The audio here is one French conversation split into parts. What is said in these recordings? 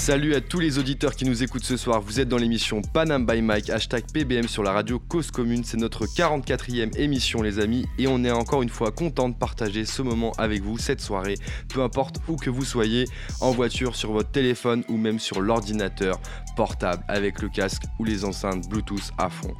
Salut à tous les auditeurs qui nous écoutent ce soir. Vous êtes dans l'émission Panam by Mike, hashtag PBM sur la radio Cause Commune. C'est notre 44e émission, les amis. Et on est encore une fois content de partager ce moment avec vous, cette soirée. Peu importe où que vous soyez, en voiture, sur votre téléphone ou même sur l'ordinateur portable avec le casque ou les enceintes Bluetooth à fond.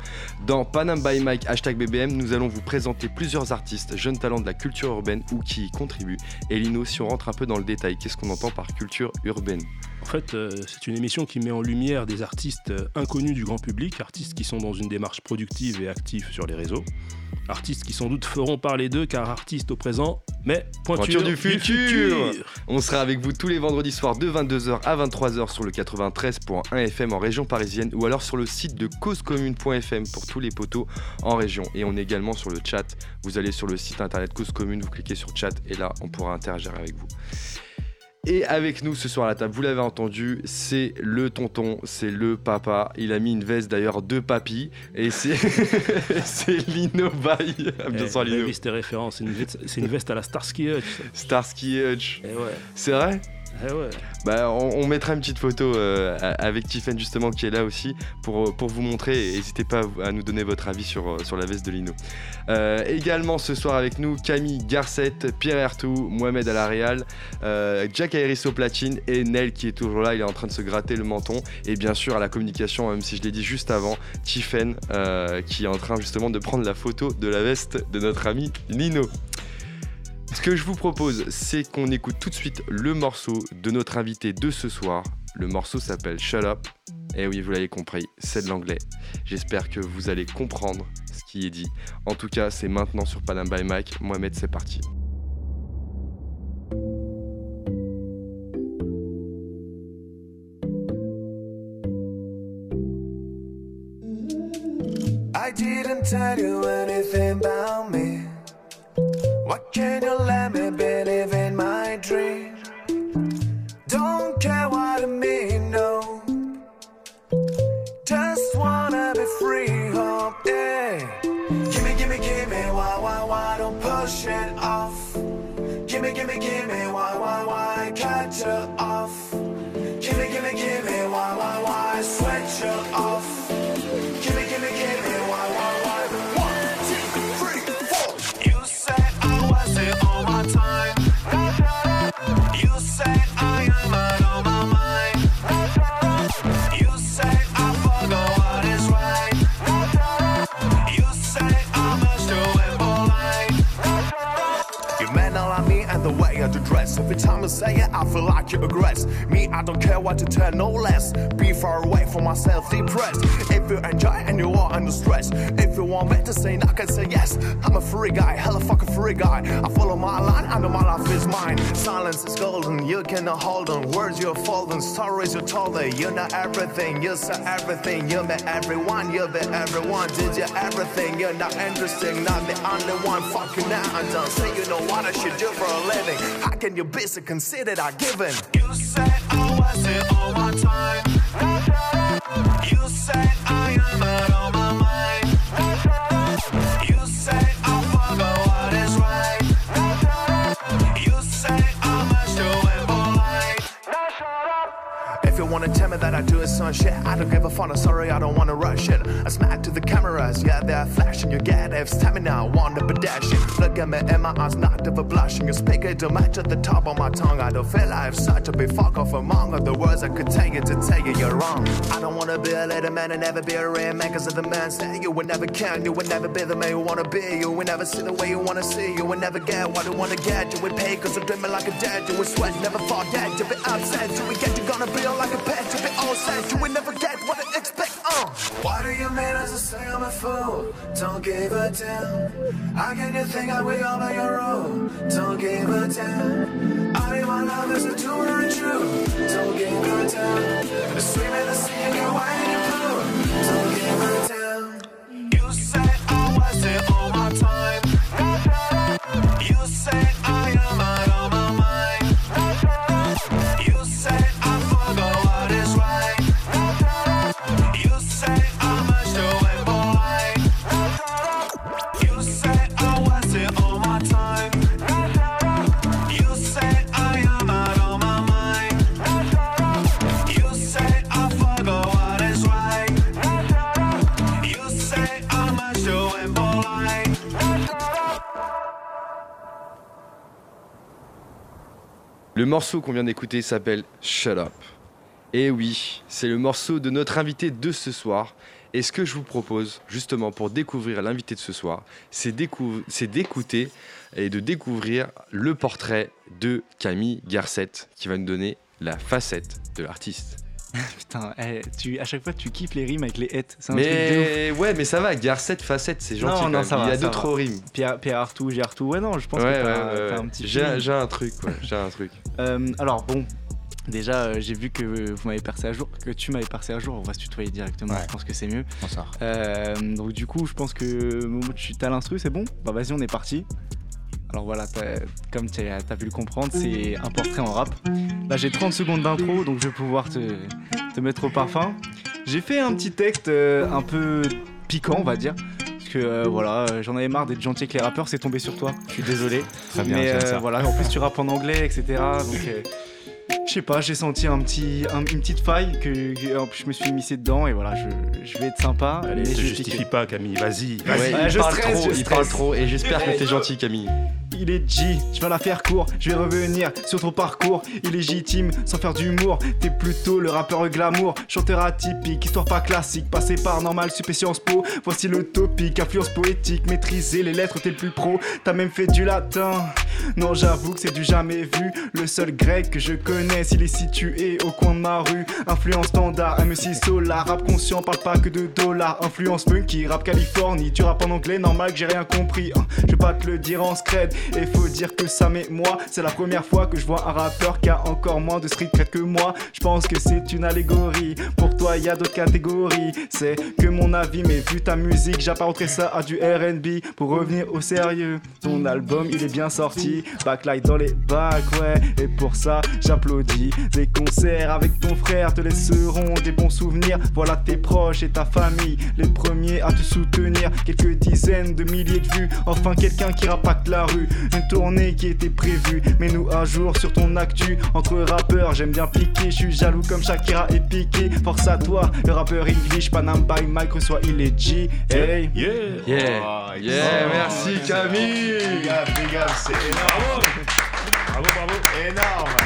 Dans Panam by Mike, hashtag BBM, nous allons vous présenter plusieurs artistes, jeunes talents de la culture urbaine ou qui y contribuent. Et Lino, si on rentre un peu dans le détail, qu'est-ce qu'on entend par culture urbaine? En fait, euh, c'est une émission qui met en lumière des artistes euh, inconnus du grand public, artistes qui sont dans une démarche productive et active sur les réseaux. Artistes qui sans doute feront parler d'eux car artistes au présent, mais pointure, Pointure du futur. On sera avec vous tous les vendredis soirs de 22h à 23h sur le 93.1 FM en région parisienne ou alors sur le site de causecommune.fm pour tous les poteaux en région. Et on est également sur le chat. Vous allez sur le site internet Cause Commune, vous cliquez sur chat et là on pourra interagir avec vous. Et avec nous ce soir à la table, vous l'avez entendu, c'est le tonton, c'est le papa. Il a mis une veste d'ailleurs de papy et c'est c'est Lino Bay. Bien sûr, Lino. C'est une, veste- c'est une veste à la Starsky Hutch. Starsky Hutch. Eh ouais, C'est vrai? Eh. Bah, on, mettra une petite photo euh, avec Tiffen justement qui est là aussi pour, pour vous montrer. N'hésitez pas à nous donner votre avis sur, euh, sur la veste de Lino. Euh, également ce soir avec nous Camille Garcette, Pierre Ertou, Mohamed Alaréal, euh, Jack Ayris au platine et Nel qui est toujours là. Il est en train de se gratter le menton. Et bien sûr à la communication, même si je l'ai dit juste avant, Tiffen euh, qui est en train justement de prendre la photo de la veste de notre ami Lino. Ce que je vous propose, c'est qu'on écoute tout de suite le morceau de notre invité de ce soir. Le morceau s'appelle Shut Up. Et oui, vous l'avez compris, c'est de l'anglais. J'espère que vous allez comprendre ce qui est dit. En tout cas, c'est maintenant sur Panam by Mike. Mohamed, c'est parti. I didn't tell you anything about me. Why can't you let me believe in Every time you say it, I feel like you aggress. Me, I don't care what you tell, no less. Be far away from myself, depressed. If you enjoy and you are under stress. If you want me to say I can say yes. I'm a free guy, hella fucking free guy. I follow my line, I know my life is mine. Silence is golden, you cannot hold on. Words you're folding, stories you told it. You know everything, you say everything. You met everyone, you be everyone. Did you everything? You're not interesting, not the only one. Fuck you now, I'm done. Say you know what I should do for a living. How can you be so considered I given? You said I wasn't on my time. You said I am out wanna tell me that I do some shit, I don't give a fuck. I'm sorry, I don't wanna rush it. I smack to the cameras, yeah, they're flashing. You get it, stamina, I wanna dashing. Look at me in my eyes, not ever blushing. You speak it to match at the top of my tongue. I don't feel I have such a big fuck off among the words I could take it to tell you you're wrong. I don't wanna be a little man and never be a real man, cause the man say you would never can, you would never be the man you wanna be. You would never see the way you wanna see, you would never get what you wanna get. You would pay cause you're dreaming like a dead, you would sweat, never forget. You be upset, you would get, you gonna be like a pet, you be all set, you would never get what I expect. Uh. Why do you mean as a say I'm a fool? Don't give a damn. How can you think I will all by your own? Don't give a damn. I mean, my love is a true and true. Don't give a damn. Swim in the sea and you're white morceau qu'on vient d'écouter s'appelle Shut Up. Et oui, c'est le morceau de notre invité de ce soir. Et ce que je vous propose, justement, pour découvrir l'invité de ce soir, c'est d'écouter et de découvrir le portrait de Camille Garcette, qui va nous donner la facette de l'artiste. Putain, eh, tu, à chaque fois tu kiffes les rimes avec les hêtes. C'est un truc de ouf. Mais ouais, mais ça va, Garcette, facette, c'est gentil. Non, non, ça Il y va, a d'autres rimes. Pierre, Pierre Artout, G Artout. Ouais, non, je pense Ouais, que ouais, t'as ouais, un petit J'ai un truc, ouais, j'ai un truc. Euh, alors bon, déjà euh, j'ai vu que vous m'avez percé à jour, que tu m'avais percé à jour. On va se tutoyer directement. Ouais. Je pense que c'est mieux. Bonsoir. Euh, donc du coup, je pense que tu as l'instru, c'est bon? Bah vas-y, on est parti. Alors voilà, comme tu as pu le comprendre, c'est un portrait en rap. Là, j'ai 30 secondes d'intro, donc je vais pouvoir te, te mettre au parfum. J'ai fait un petit texte euh, un peu piquant, on va dire. Parce que euh, voilà, j'en avais marre d'être gentil avec les rappeurs, c'est tombé sur toi. Je suis désolé. Très bien, Mais euh, voilà, en plus tu rappes en anglais, etc. Donc je sais pas, j'ai senti un petit, un- une petite faille que, que- en plus, je me suis missé dedans et voilà, je, je vais être sympa. Allez, te vais justifie pas, Camille, vas-y. Ouais, il, je parle trop, je il parle trop, et j'espère que t'es gentil, Camille. Il est G, je vais la faire court, je vais revenir sur ton parcours illégitime, sans faire d'humour. T'es plutôt le rappeur glamour, chanteur atypique, histoire pas classique, passé par normal, super Sciences Po. Voici le topic, influence poétique, maîtriser les lettres, t'es le plus pro. T'as même fait du latin. Non, j'avoue que c'est du jamais vu. Le seul grec que je connais, s'il est situé au coin de ma rue. Influence standard, M6 Solar, rap conscient, parle pas que de dollars. Influence funky, rap Californie, tu rap en anglais, normal que j'ai rien compris. hein. Je vais pas te le dire en scred, et faut dire que ça mais moi, c'est la première fois que je vois un rappeur qui a encore moins de street cred que moi. Je pense que c'est une allégorie. Pour toi, y a d'autres catégories. C'est que mon avis, mais vu ta musique, j'apparenterais ça à du RB. Pour revenir au sérieux, ton album il est bien sorti. Backlight dans les bacs, ouais. Et pour ça, j'applaudis. Des concerts avec ton frère te laisseront des bons souvenirs. Voilà tes proches et ta famille, les premiers à te soutenir. Quelques dizaines de milliers de vues. Enfin, quelqu'un qui rapacte la rue. Une tournée qui était prévue. Mets-nous à jour sur ton actu. Entre rappeurs, j'aime bien piquer. Je suis jaloux comme Shakira et Piqué. Force à toi, le rappeur English, Panam by Mike, reçoit il est G. Hey. Yeah. Yeah, yeah, excellent. merci Camille. Big up, big up, c'est énorme. Bravo, bravo. Énorme.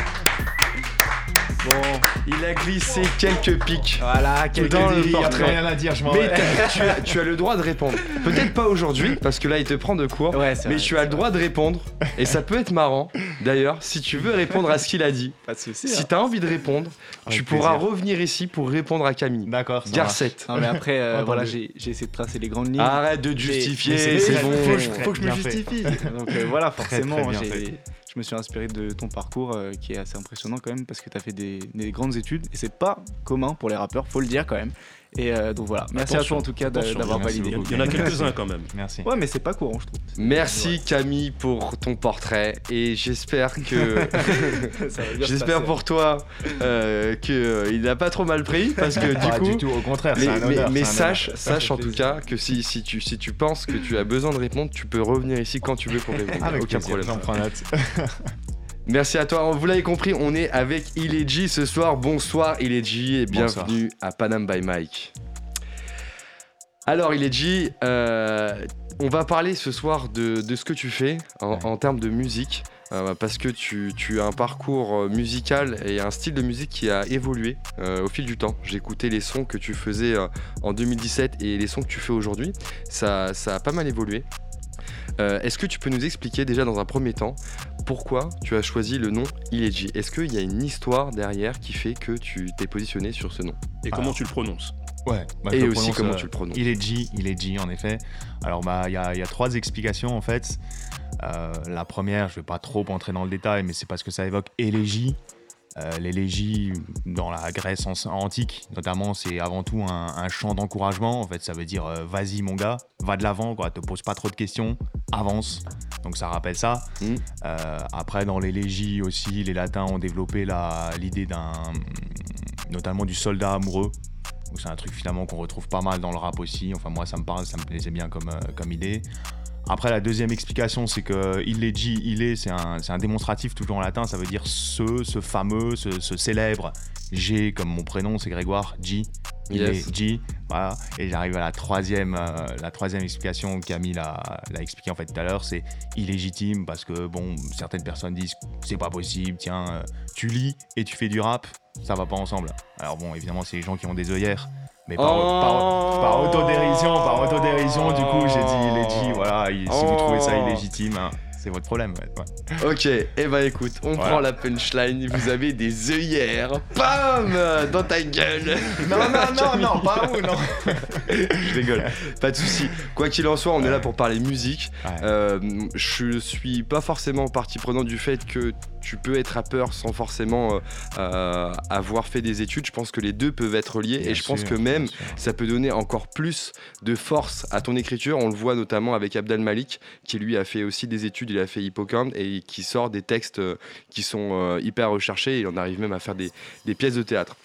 Bon, il a glissé quelques pics. Voilà, Tout dans le Il y a plus portrait. rien à dire, je m'en Mais tu as, tu as le droit de répondre. Peut-être pas aujourd'hui, parce que là il te prend de court. Ouais, mais vrai, tu as le droit de répondre. Et ça peut être marrant, d'ailleurs, si tu veux répondre à ce qu'il a dit. Pas de soucis. Si tu as envie de répondre, tu pourras plaisir. revenir ici pour répondre à Camille. D'accord. Garcette. Non mais après, euh, voilà, j'ai essayé de tracer les grandes lignes. Arrête de justifier, c'est- bon. faut, que je- Très faut que je me justifie. Donc euh, voilà, forcément, j'ai-. Je me suis inspiré de ton parcours euh, qui est assez impressionnant quand même parce que tu as fait des, des grandes études et c'est pas commun pour les rappeurs, faut le dire quand même. Et euh, donc voilà, merci Attention, à toi en tout cas d'avoir validé. Il y en a quelques-uns quand même. Merci. Ouais, mais c'est pas courant, je trouve. Merci Camille pour ton portrait et j'espère que Ça va bien se j'espère pour toi euh, que euh, il n'a pas trop mal pris parce que du Pas coup du tout, au contraire, mais, c'est un mais- honneur. mais c'est un sache, honneur. sache en tout cas que si, si, tu, si tu penses que tu as besoin de répondre, tu peux revenir ici quand tu veux pour répondre. Avec Aucun plaisir, problème. J'en prends note. Merci à toi. Vous l'avez compris, on est avec Ileji ce soir. Bonsoir Ileji et Bonsoir. bienvenue à Panam by Mike. Alors Ileji, euh, on va parler ce soir de, de ce que tu fais en, Ouais. en termes de musique. euh, parce que tu, tu as un parcours euh, musical et un style de musique qui a évolué euh, au fil du temps. J'ai écouté les sons que tu faisais en 2017 et les sons que tu fais aujourd'hui. Ça, ça a pas mal évolué. Euh, Est-ce que tu peux nous expliquer déjà dans un premier temps pourquoi tu as choisi le nom Ileji? Est-ce qu'il y a une histoire derrière qui fait que tu t'es positionné sur ce nom? Et comment tu le prononces? Ouais. bah, Et aussi prononce, comment euh, tu le prononces Il est G, il est G en effet. Alors bah il y, a y a trois explications en fait. Euh, la première, je vais pas trop entrer dans le détail, mais c'est parce que ça évoque élégie. Euh, L'élégie dans la Grèce an- antique, notamment, c'est avant tout un, un chant d'encouragement. En fait, ça veut dire euh, vas-y mon gars, va de l'avant, quoi. Te pose pas trop de questions, avance. Donc ça rappelle ça. Mm. Euh, après, dans l'élégie aussi, les Latins ont développé l'idée d'un, notamment du soldat amoureux. Donc c'est un truc finalement qu'on retrouve pas mal dans le rap aussi. Enfin moi ça me parle, ça me plaisait bien comme, euh, comme idée. Après la deuxième explication c'est que il est G, il est, c'est un, un démonstratif toujours en latin, ça veut dire ce, ce fameux, ce, ce célèbre G comme mon prénom c'est Grégoire, G. Yes. G. Voilà. Et j'arrive à la troisième, euh, la troisième explication l'a l'a expliqué en fait tout à l'heure, c'est illégitime parce que bon, certaines personnes disent c'est pas possible, tiens, euh, tu lis et tu fais du rap, ça va pas ensemble. Alors bon, évidemment, c'est les gens qui ont des œillères. Mais par, Oh. par- par autodérision, par autodérision, du coup, j'ai dit illégit, voilà, il- si vous trouvez ça illégitime, hein, c'est votre problème. ouais, ouais. Ok, et eh ben écoute, on Voilà. prend la punchline, vous avez des œillères, bam Dans ta gueule Non, non, non, non, pas vous, non. Je rigole, pas de souci. Quoi qu'il en soit, on est là pour parler musique. Ouais. Euh, je suis pas forcément partie prenante du fait que tu peux être rappeur sans forcément euh, euh, avoir fait des études. Je pense que les deux peuvent être liés et je pense que même ça peut donner encore plus de force à ton écriture. On le voit notamment avec Abdel Malik, qui lui a fait aussi des études, il a fait Hippocampe et qui sort des textes euh, qui sont euh, hyper recherchés. Il en arrive même à faire des, des pièces de théâtre.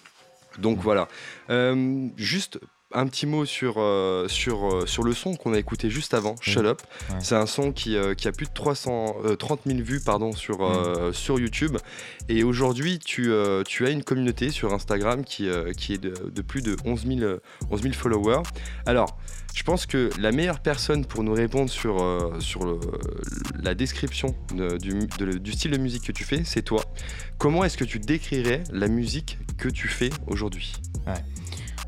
Donc voilà. Euh, juste un petit mot sur, euh, sur, euh, sur le son qu'on a écouté juste avant, Shut Up. Ouais. C'est un son qui, euh, qui a plus de 330 000 vues pardon, sur, euh, sur YouTube. Et aujourd'hui, tu, tu as une communauté sur Instagram qui, qui est de, de plus de 11 000, euh, 11 000 followers. Alors, je pense que la meilleure personne pour nous répondre sur, euh, sur le- la description de- du, de- du style de musique que tu fais, c'est toi. Comment est-ce que tu décrirais la musique que tu fais aujourd'hui?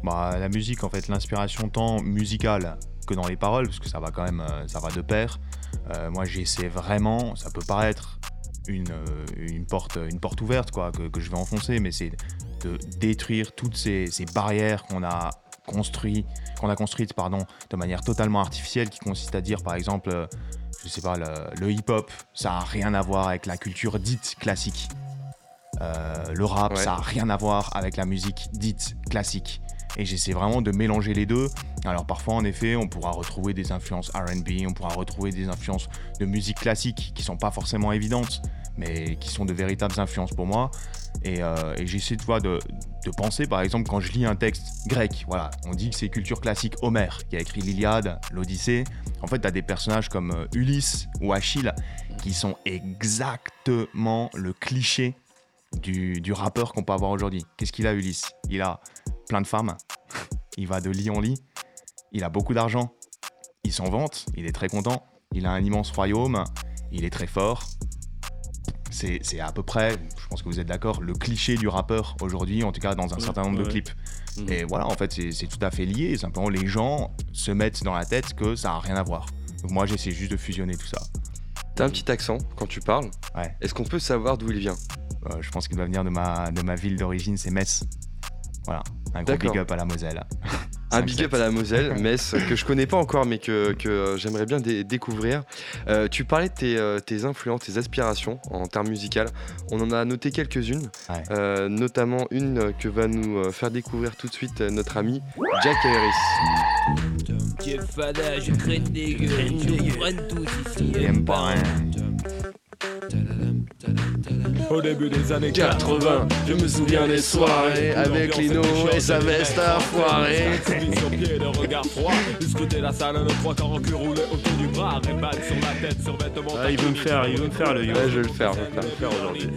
Bah, la musique, en fait, l'inspiration tant musicale que dans les paroles, parce que ça va quand même, euh, ça va de pair. Euh, moi, j'essaie vraiment, ça peut paraître une, euh, une, porte, une porte ouverte, quoi, que, que je vais enfoncer, mais c'est de détruire toutes ces, ces barrières qu'on a construit, qu'on a construites, pardon, de manière totalement artificielle, qui consiste à dire, par exemple, je sais pas, le, le hip-hop, ça a rien à voir avec la culture dite classique. Euh, le rap, Ouais. ça a rien à voir avec la musique dite classique. Et j'essaie vraiment de mélanger les deux. Alors parfois, en effet, on pourra retrouver des influences RB, on pourra retrouver des influences de musique classique qui sont pas forcément évidentes, mais qui sont de véritables influences pour moi. Et, euh, j'essaie de, de, de penser, par exemple, quand je lis un texte grec, voilà, on dit que c'est culture classique Homère qui a écrit l'Iliade, l'Odyssée. En fait, tu as des personnages comme euh, Ulysse ou Achille qui sont exactement le cliché du rappeur qu'on peut avoir aujourd'hui. Qu'est-ce qu'il a, Ulysse? Il a plein de femmes, il va de lit en lit, il a beaucoup d'argent, il s'en vante, il est très content, il a un immense royaume, il est très fort. C'est à peu près, je pense que vous êtes d'accord, le cliché du rappeur aujourd'hui, en tout cas dans un Ouais, certain nombre de clips. Mhm. Et voilà, en fait, c'est c'est tout à fait lié. Simplement, les gens se mettent dans la tête que ça n'a rien à voir. Donc moi, j'essaie juste de fusionner tout ça. T'as un petit accent quand tu parles. Ouais. Est-ce qu'on peut savoir d'où il vient? Euh, je pense qu'il doit venir de ma, de ma ville d'origine, c'est Metz. Voilà, un gros big up à la Moselle. Un 5-7. big up à la Moselle, Metz, que je connais pas encore, mais que, que, j'aimerais bien dé- découvrir. Euh, tu parlais de tes, euh, tes influences, tes aspirations en termes musicaux. On en a noté quelques-unes, Ouais. euh, notamment une que va nous faire découvrir tout de suite notre ami Jack Harris. Jeff Fada, je craigne des gueules, je vous prenne tous ici. Il aime pas, hein. Au début des années 80, je me souviens des soirées avec Lino et sa veste à foirer. sur pied, le regard froid, la salle, un trois quarts en cul roulé autour du bras, rébat sur la tête, sur vêtements. Ah, il veut me faire, il veut me faire le yo. Ouais, je vais le faire, je vais le faire. aujourd'hui.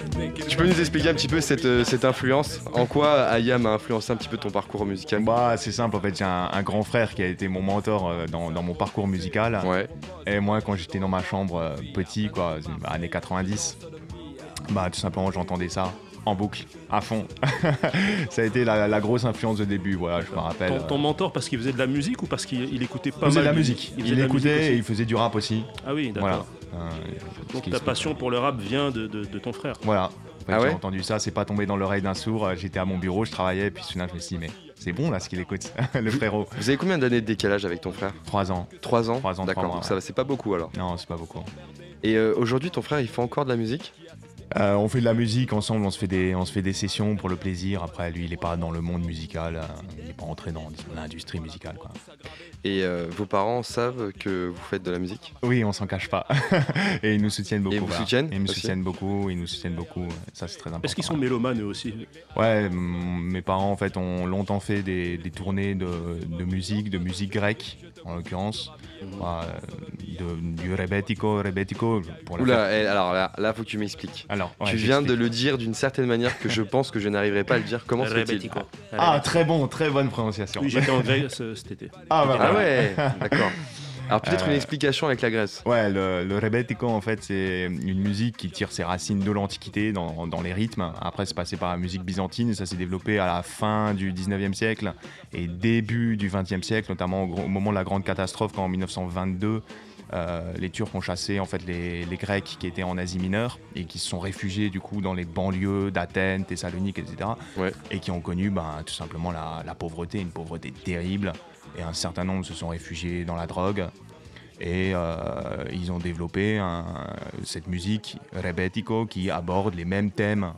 Tu peux nous expliquer un petit peu cette, euh, cette influence? En quoi Ayam a influencé un petit peu ton parcours musical? Bah, c'est simple, en fait, j'ai un, un grand frère qui a été mon mentor euh, dans, dans mon parcours musical. Ouais. Et moi, quand j'étais dans ma chambre euh, petit, quoi, années 90, bah, tout simplement, j'entendais ça en boucle, à fond. ça a été la, la grosse influence de début, voilà, je me rappelle. Ton, ton mentor parce qu'il faisait de la musique ou parce qu'il il écoutait pas il faisait mal de la musique? Il, écoutait et il faisait du rap aussi. Ah oui, Voilà. d'accord. Euh, Donc ta passion pour le rap vient de, de- de ton frère. Voilà. En fait, Ah ouais j'ai entendu ça, c'est pas tombé dans l'oreille d'un sourd. euh, J'étais à mon bureau, je travaillais, puis soudain, je me suis dit, mais c'est bon là ce qu'il écoute, le frérot. Vous avez combien d'années de décalage avec ton frère? Trois ans. 3 ans Trois ans, trois D'accord, ça va, c'est pas beaucoup alors. Non, c'est pas beaucoup. Et euh, aujourd'hui, ton frère, il fait encore de la musique? Euh, on fait de la musique ensemble, on se fait des, on se fait des sessions pour le plaisir. Après, lui, il est pas dans le monde musical, euh, il est pas entré dans disons, l'industrie musicale. Quoi. Et euh, vos parents savent que vous faites de la musique? Oui, on s'en cache pas. et ils nous soutiennent beaucoup. Et vous voilà. soutiennent Ils aussi? soutiennent beaucoup, ils nous soutiennent beaucoup. Ça, c'est très important. Est-ce qu'ils sont mélomanes eux aussi? Ouais, mes parents en fait ont longtemps fait des, des tournées de, de musique, de musique grecque en l'occurrence, Ouais, de- du rebetiko, rebetiko pour la Oula, eh, alors là, là, faut que tu m'expliques. Alors, ouais, tu viens de le dire d'une certaine manière que je pense que je n'arriverai pas à le dire. Comment se fait-il? Ah, très bon, très bonne prononciation. Oui, j'étais en Grèce euh, cet été. Ah, bah, Ah voilà. Ouais, d'accord. Alors peut-être Euh, une explication avec la Grèce. Ouais, le, le rebetiko, en fait, c'est une musique qui tire ses racines de l'Antiquité dans, dans les rythmes. Après, c'est passé par la musique byzantine et ça s'est développé à la fin du 19e siècle et début du 20e siècle, notamment au moment de la grande catastrophe, quand en 1922, euh, les Turcs ont chassé en fait les, les Grecs qui étaient en Asie mineure et qui se sont réfugiés du coup dans les banlieues d'Athènes, Thessalonique, etc. Ouais. Et qui ont connu ben, tout simplement la, la pauvreté, une pauvreté terrible. Et un certain nombre se sont réfugiés dans la drogue. Et euh, ils ont développé un- cette musique rebetiko qui aborde les mêmes thèmes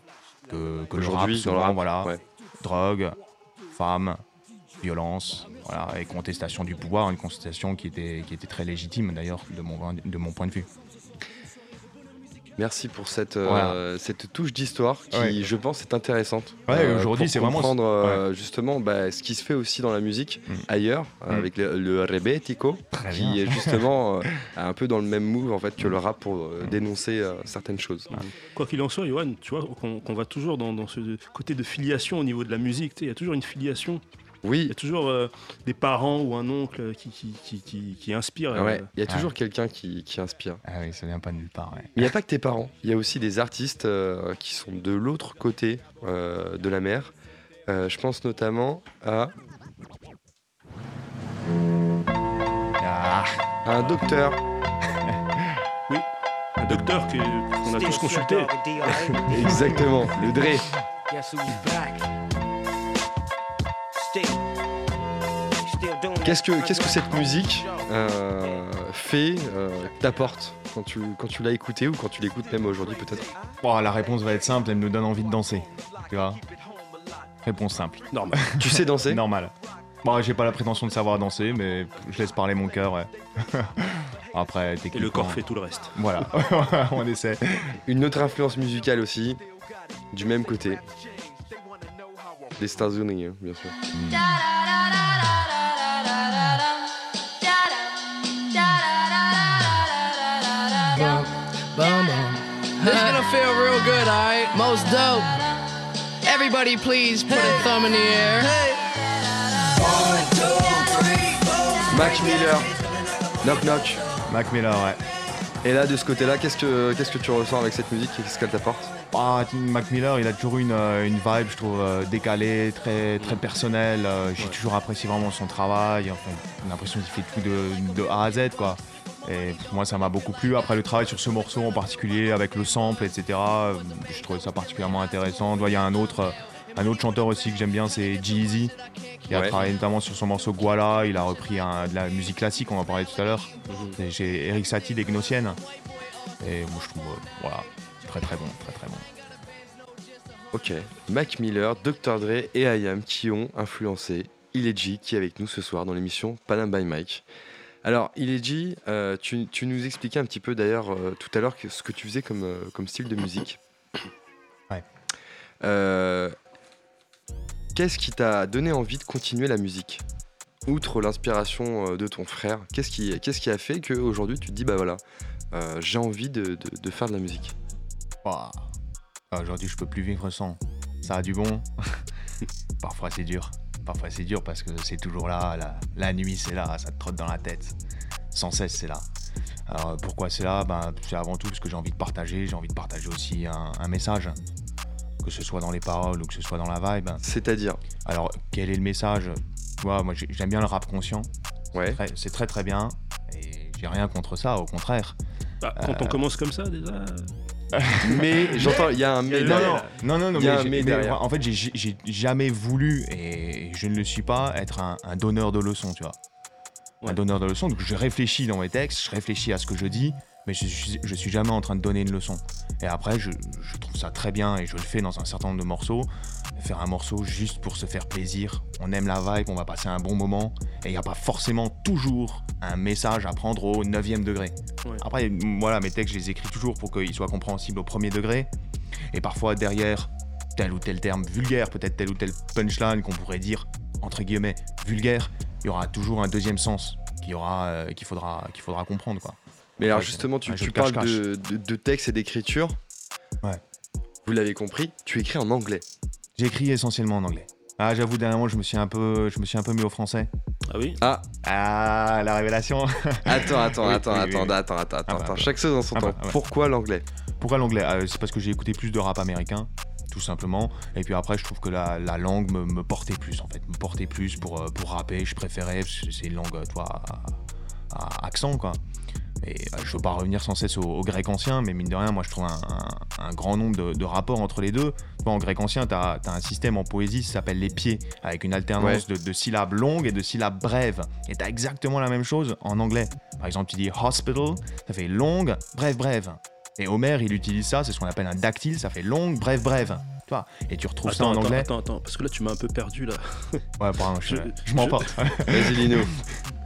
que, que le rap, souvent, rap, voilà, ouais. drogue, femmes, violence, voilà, et contestation du pouvoir, une contestation qui était, qui était très légitime d'ailleurs de mon, de mon point de vue. Merci pour cette, euh, Voilà. cette touche d'histoire qui, Ouais. je pense, est intéressante. Ouais, aujourd'hui, pour c'est vraiment- comprendre euh, justement bah, ce qui se fait aussi dans la musique Mm. ailleurs, euh, Mm. avec le, le rebetiko, qui est justement euh, un peu dans le même move en fait que le rap pour euh, dénoncer euh, certaines choses. Quoi qu'il en soit, Johan, tu vois, qu'on va toujours dans, dans ce côté de filiation au niveau de la musique. Il y a toujours une filiation. Il Oui, y a toujours euh, des parents ou un oncle qui, qui, qui, qui, qui inspire. euh, ouais, il y a toujours quelqu'un qui, qui inspire. Ah oui, ça vient pas de nulle part. ouais. Mais il n'y a pas que tes parents, il y a aussi des artistes euh, qui sont de l'autre côté euh, de la mer. Euh, je pense notamment à Ah, un docteur. un docteur que- qu'on a tous consulté. Exactement, le Dre. Qu'est-ce que, qu'est-ce que cette musique euh, fait, euh, t'apporte quand tu, quand tu l'as écouté ou quand tu l'écoutes même aujourd'hui peut-être bon, la réponse va être simple, elle me donne envie de danser. Tu vois Réponse simple. Normal. Tu sais danser Normal. Bon, j'ai pas la prétention de savoir danser, mais je laisse parler mon cœur. ouais. Après, Et le corps fait tout le reste. Voilà, on essaie. Une autre influence musicale aussi, du même côté. Des États-Unis, bien sûr. Good, alright? Most dope. Everybody, please put a thumb in the air. Mac Miller, Knock Knock. Mac Miller, ouais. Et là, de ce côté-là, qu'est-ce que, qu'est-ce que tu ressens avec cette musique? Et qu'est-ce qu'elle t'apporte? Ah, Mac Miller, il a toujours une, euh, une vibe, je trouve, euh, décalée, très, très personnelle. euh, J'ai toujours apprécié vraiment son travail. Enfin, j'ai l'impression qu'il fait tout de, de A à Z, quoi. Et moi, ça m'a beaucoup plu. Après, le travail sur ce morceau en particulier, avec le sample, etc., je trouvais ça particulièrement intéressant. Il y a un autre, euh, un autre chanteur aussi que j'aime bien, c'est Jeezy. Il a Ouais. travaillé notamment sur son morceau Guala. Il a repris un- de la musique classique, on en parlait tout à l'heure. Et J'ai Eric Satie des Gnossiennes. Et moi, je trouve, euh, voilà, très très bon, très très bon. Ok. Mac Miller, Dr. Dre et IAM qui ont influencé Ileji qui est avec nous ce soir dans l'émission Panam by Mike. Alors Ileji, euh, tu, tu nous expliquais un petit peu d'ailleurs euh, tout à l'heure ce que tu faisais comme, euh, comme style de musique. Ouais. Qu'est-ce qui t'a donné envie de continuer la musique? Outre l'inspiration de ton frère, qu'est-ce qui, qu'est-ce qui a fait qu'aujourd'hui tu te dis bah voilà, j'ai envie de, de- de faire de la musique? Ouah. Ah, Aujourd'hui, je peux plus vivre sans. Ça a du bon. Parfois, c'est dur. Parfois, c'est dur parce que c'est toujours là. La, la nuit, c'est là. Ça te trotte dans la tête. Sans cesse, c'est là. Alors, euh, pourquoi c'est là? Ben, C'est avant tout parce que j'ai envie de partager. J'ai envie de partager aussi un, un message. Que ce soit dans les paroles ou que ce soit dans la vibe. C'est-à-dire? Alors, quel est le message? Tu vois, moi, j'ai- j'aime bien le rap conscient. Ouais. C'est très, très bien. Et j'ai rien contre ça, au contraire. Bah, quand on commence comme ça, déjà. Mais j'entends, il y a un mais Non, derrière. Non, non, mais, en fait, j'ai- jamais voulu, et je ne le suis pas, être un, un donneur de leçons, tu vois. Ouais. Un donneur de leçons, donc je réfléchis dans mes textes, je réfléchis à ce que je dis, mais je, suis- je suis jamais en train de donner une leçon. Et après, je, je trouve ça très bien, et je le fais dans un certain nombre de morceaux, faire un morceau juste pour se faire plaisir. On aime la vibe, on va passer un bon moment, et il n'y a pas forcément toujours un message à prendre au 9 degré. Ouais. Après, voilà, mes textes, je les écris toujours pour qu'ils soient compréhensibles au premier degré, et parfois derrière tel ou tel terme vulgaire, peut-être tel ou tel punchline qu'on pourrait dire entre guillemets vulgaire, il y aura toujours un deuxième sens qu'il y aura, euh, qu'il faudra, qu'il faudra comprendre quoi. Mais alors justement, tu, parles de, de, de texte et d'écriture. Ouais. vous l'avez compris, tu écris en anglais. J'écris essentiellement en anglais. Ah, j'avoue, dernièrement, je me suis un peu, je me suis un peu mis au français. Ah oui? Ah, Ah, la révélation. attends, attends, Oui, attends, oui, oui, attends, oui. attends, attends, Ah bah, attends, bah. chaque chose en son Ah temps. bah, ouais. Pourquoi l'anglais? Pourquoi l'anglais? Ah, C'est parce que j'ai écouté plus de rap américain, tout simplement. Et puis après, je trouve que la, la langue me, me portait plus, en fait. Me portait plus pour, euh, pour rapper. Je préférais, parce que c'est une langue, euh, toi, à, à accent, quoi. Et euh, je veux pas revenir sans cesse au, au grec ancien, mais mine de rien, moi, je trouve un, un- un grand nombre de, de rapports entre les deux. Toi, en grec ancien, tu as, un système en poésie qui s'appelle les pieds, avec une alternance de, de syllabes longues et de syllabes brèves. Et tu as exactement la même chose en anglais. Par exemple, tu dis hospital, ça fait longue, brève, brève. Et Homer, il utilise ça, c'est ce qu'on appelle un dactyle, ça fait longue, brève, brève. Tu vois Et tu retrouves ça en attends, anglais. attends, attends, parce que là tu m'as un peu perdu là. Ouais, pardon, je, Je- je m'emporte. Vas-y, Lino.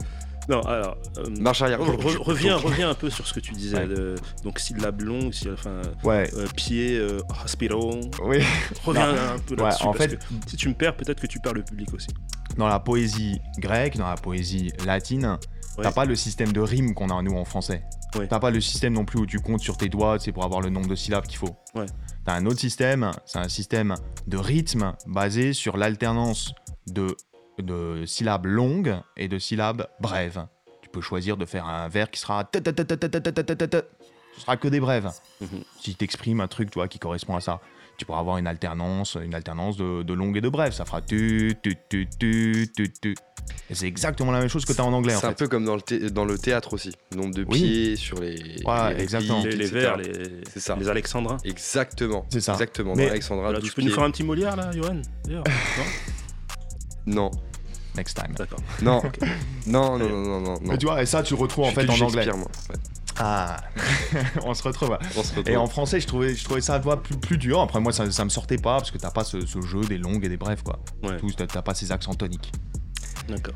Non, alors. euh, Marche arrière. re- re- reviens, reviens un peu sur ce que tu disais. Ouais. de- donc syllabe longue, sy- enfin, Ouais, euh, pied, euh, hospital. oui. Reviens un peu Ouais, là-dessus. en parce fait- que si tu me perds, peut-être que tu perds le public aussi. Dans la poésie grecque, dans la poésie latine, Ouais. t'as pas le système de rime qu'on a nous en français. Ouais. T'as pas le système non plus où tu comptes sur tes doigts, c'est pour avoir le nombre de syllabes qu'il faut. Ouais. T'as un autre système, c'est un système de rythme basé sur l'alternance de, de syllabes longues et de syllabes brèves. Tu peux choisir de faire un vers qui sera ce sera que des brèves. Si tu exprimes un truc, toi, qui correspond à ça, tu pourras avoir une alternance, une alternance de, de longue et de brèves. Ça fera tu, tu, tu, tu, tu, tu. C'est exactement la même chose que tu as en anglais. C'est un peu comme dans le, théâtre aussi. Nombre de pieds sur les. Voilà, les exactement. Pieds, les, vers, les, ça. les alexandrins. Exactement. C'est ça. Exactement. Mais, tu peux nous faire un petit Molière, là, Johan non. Next time. D'accord. Non. non, non, non, non, non, non. Mais tu vois, et ça tu le retrouves en Je fait suis en anglais. Moi. Ouais. Ah, on se retrouve. On se retrouve. Et en français, je trouvais, je trouvais ça vois, plus, plus dur. Après, moi, ça, ça me sortait pas parce que t'as pas ce, ce jeu des longues et des brèves, quoi. Ouais. T'as pas ces accents toniques. D'accord.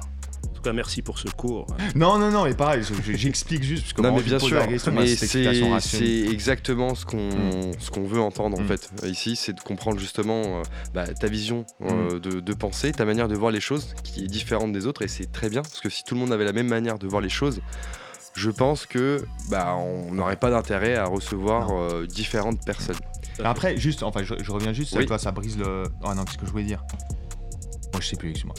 Cas, merci pour ce cours. Non, non, non, mais pareil, je- je- j'explique juste parce que Non mais bien sûr, mais c'est exactement ce qu'on ce qu'on veut entendre en Mm. fait euh, ici, c'est de comprendre justement euh, bah, ta vision euh, de, de penser, ta manière de voir les choses qui est différente des autres et c'est très bien parce que si tout le monde avait la même manière de voir les choses, je pense que bah on n'aurait pas d'intérêt à recevoir euh, différentes personnes. Après, juste, enfin, je, je reviens juste, Oui. toi, ça brise le. Oh non, qu'est-ce que je voulais dire? Moi, je sais plus, excuse-moi.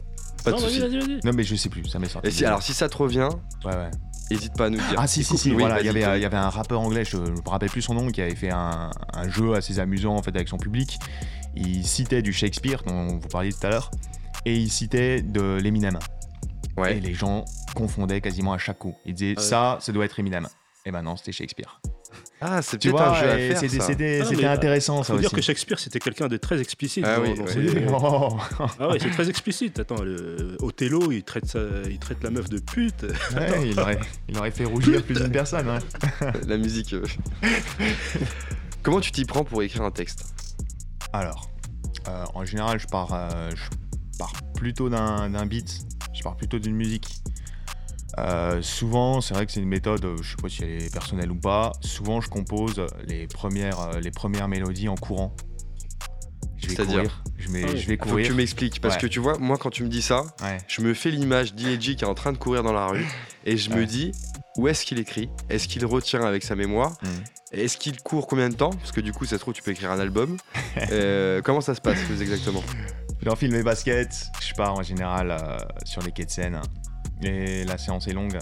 Pas non, de souci. mais je sais plus, ça m'est sorti. Et si alors si ça te revient, Ouais, ouais. hésite pas à nous dire. Ah si si si, Oui, voilà, il y avait, il y avait un rappeur anglais, je, je me rappelle plus son nom, qui avait fait un, un jeu assez amusant en fait avec son public. Il citait du Shakespeare dont vous parliez tout à l'heure, et il citait de l'Eminem. Et Ouais. les gens confondaient quasiment à chaque coup. Ils disaient ouais. ça, ça doit être Eminem. Et ben non, c'était Shakespeare. Ah, c'est Tu vois, jeu à et faire. c'était Ah intéressant ça Faut dire aussi. que Shakespeare c'était quelqu'un de très explicite. Ah oui, dans oui. ses- Oh, Ah ouais, c'est très explicite. Attends, le Othello, il traite, ça, il traite la meuf de pute. ouais, il, aurait, il aurait fait rougir plus d'une personne. ouais. La musique. euh. Comment tu t'y prends pour écrire un texte? Alors, euh, en général, je pars, euh, je pars plutôt d'un d'un beat, je pars plutôt d'une musique. Euh, souvent, c'est vrai que c'est une méthode, euh, je sais pas si elle est personnelle ou pas. Souvent, je compose les premières, euh, les premières mélodies en courant. Je vais C'est-à-dire courir. Je, vais- Ah oui. je vais Faut que courir. tu m'expliques parce Ouais. que tu vois, moi quand tu me dis ça, Ouais. je me fais l'image d'Ileji qui est en train de courir dans la rue et je me dis où est-ce qu'il écrit? Est-ce qu'il retient avec sa mémoire? Mm. Est-ce qu'il court combien de temps? Parce que du coup, ça se trouve, tu peux écrire un album. Euh, comment ça se passe plus exactement? J'enfile mes baskets, je pars en général euh, sur les quais de Seine. Et la séance est longue,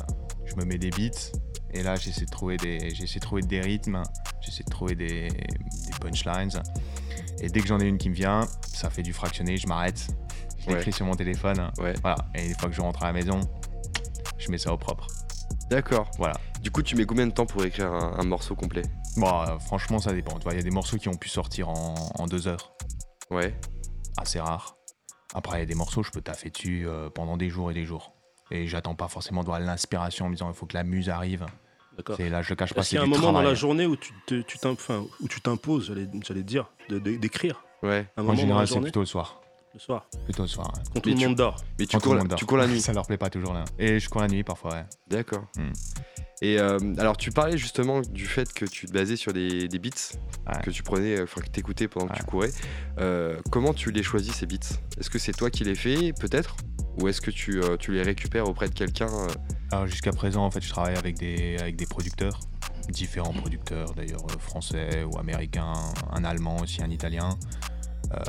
je me mets des beats. Et là, j'essaie de trouver des, j'essaie de trouver des rythmes, j'essaie de trouver des, des punchlines. Et dès que j'en ai une qui me vient, ça fait du fractionné, je m'arrête, je Ouais. l'écris sur mon téléphone. Ouais. Voilà. Et une fois que je rentre à la maison, je mets ça au propre. D'accord. Voilà. Du coup, tu mets combien de temps pour écrire un, un morceau complet? Bon, euh, franchement, ça dépend. Tu vois, il y a des morceaux qui ont pu sortir en, en deux heures. Ouais. assez rare. Après, il y a des morceaux, je peux taffer dessus euh, pendant des jours et des jours. Et j'attends pas forcément de voir l'inspiration en me disant il faut que la muse arrive. D'accord. C'est là, je le cache pas, Est-ce c'est qu'il y a un moment dans la journée où tu te- t'imposes, j'allais dire, de- de- d'écrire? Ouais. Un En général, c'est plutôt le soir. Le soir, Plutôt le soir. ouais. quand tout le tu- monde dort. Mais tu cours, la, monde dort. tu cours la nuit. Ça leur plaît pas toujours là. Et je cours la nuit parfois, ouais. D'accord. Hmm. Et euh, alors, tu parlais justement du fait que tu te basais sur des, des beats Ouais. que tu prenais, enfin que t'écoutais pendant que tu courais. Euh, comment tu les choisis ces beats? Est-ce que c'est toi qui les fais, peut-être? Ou est-ce que tu, euh, tu les récupères auprès de quelqu'un Alors jusqu'à présent, en fait, je travaille avec des, avec des producteurs. différents producteurs, d'ailleurs français ou américains, un allemand aussi, un italien. Euh,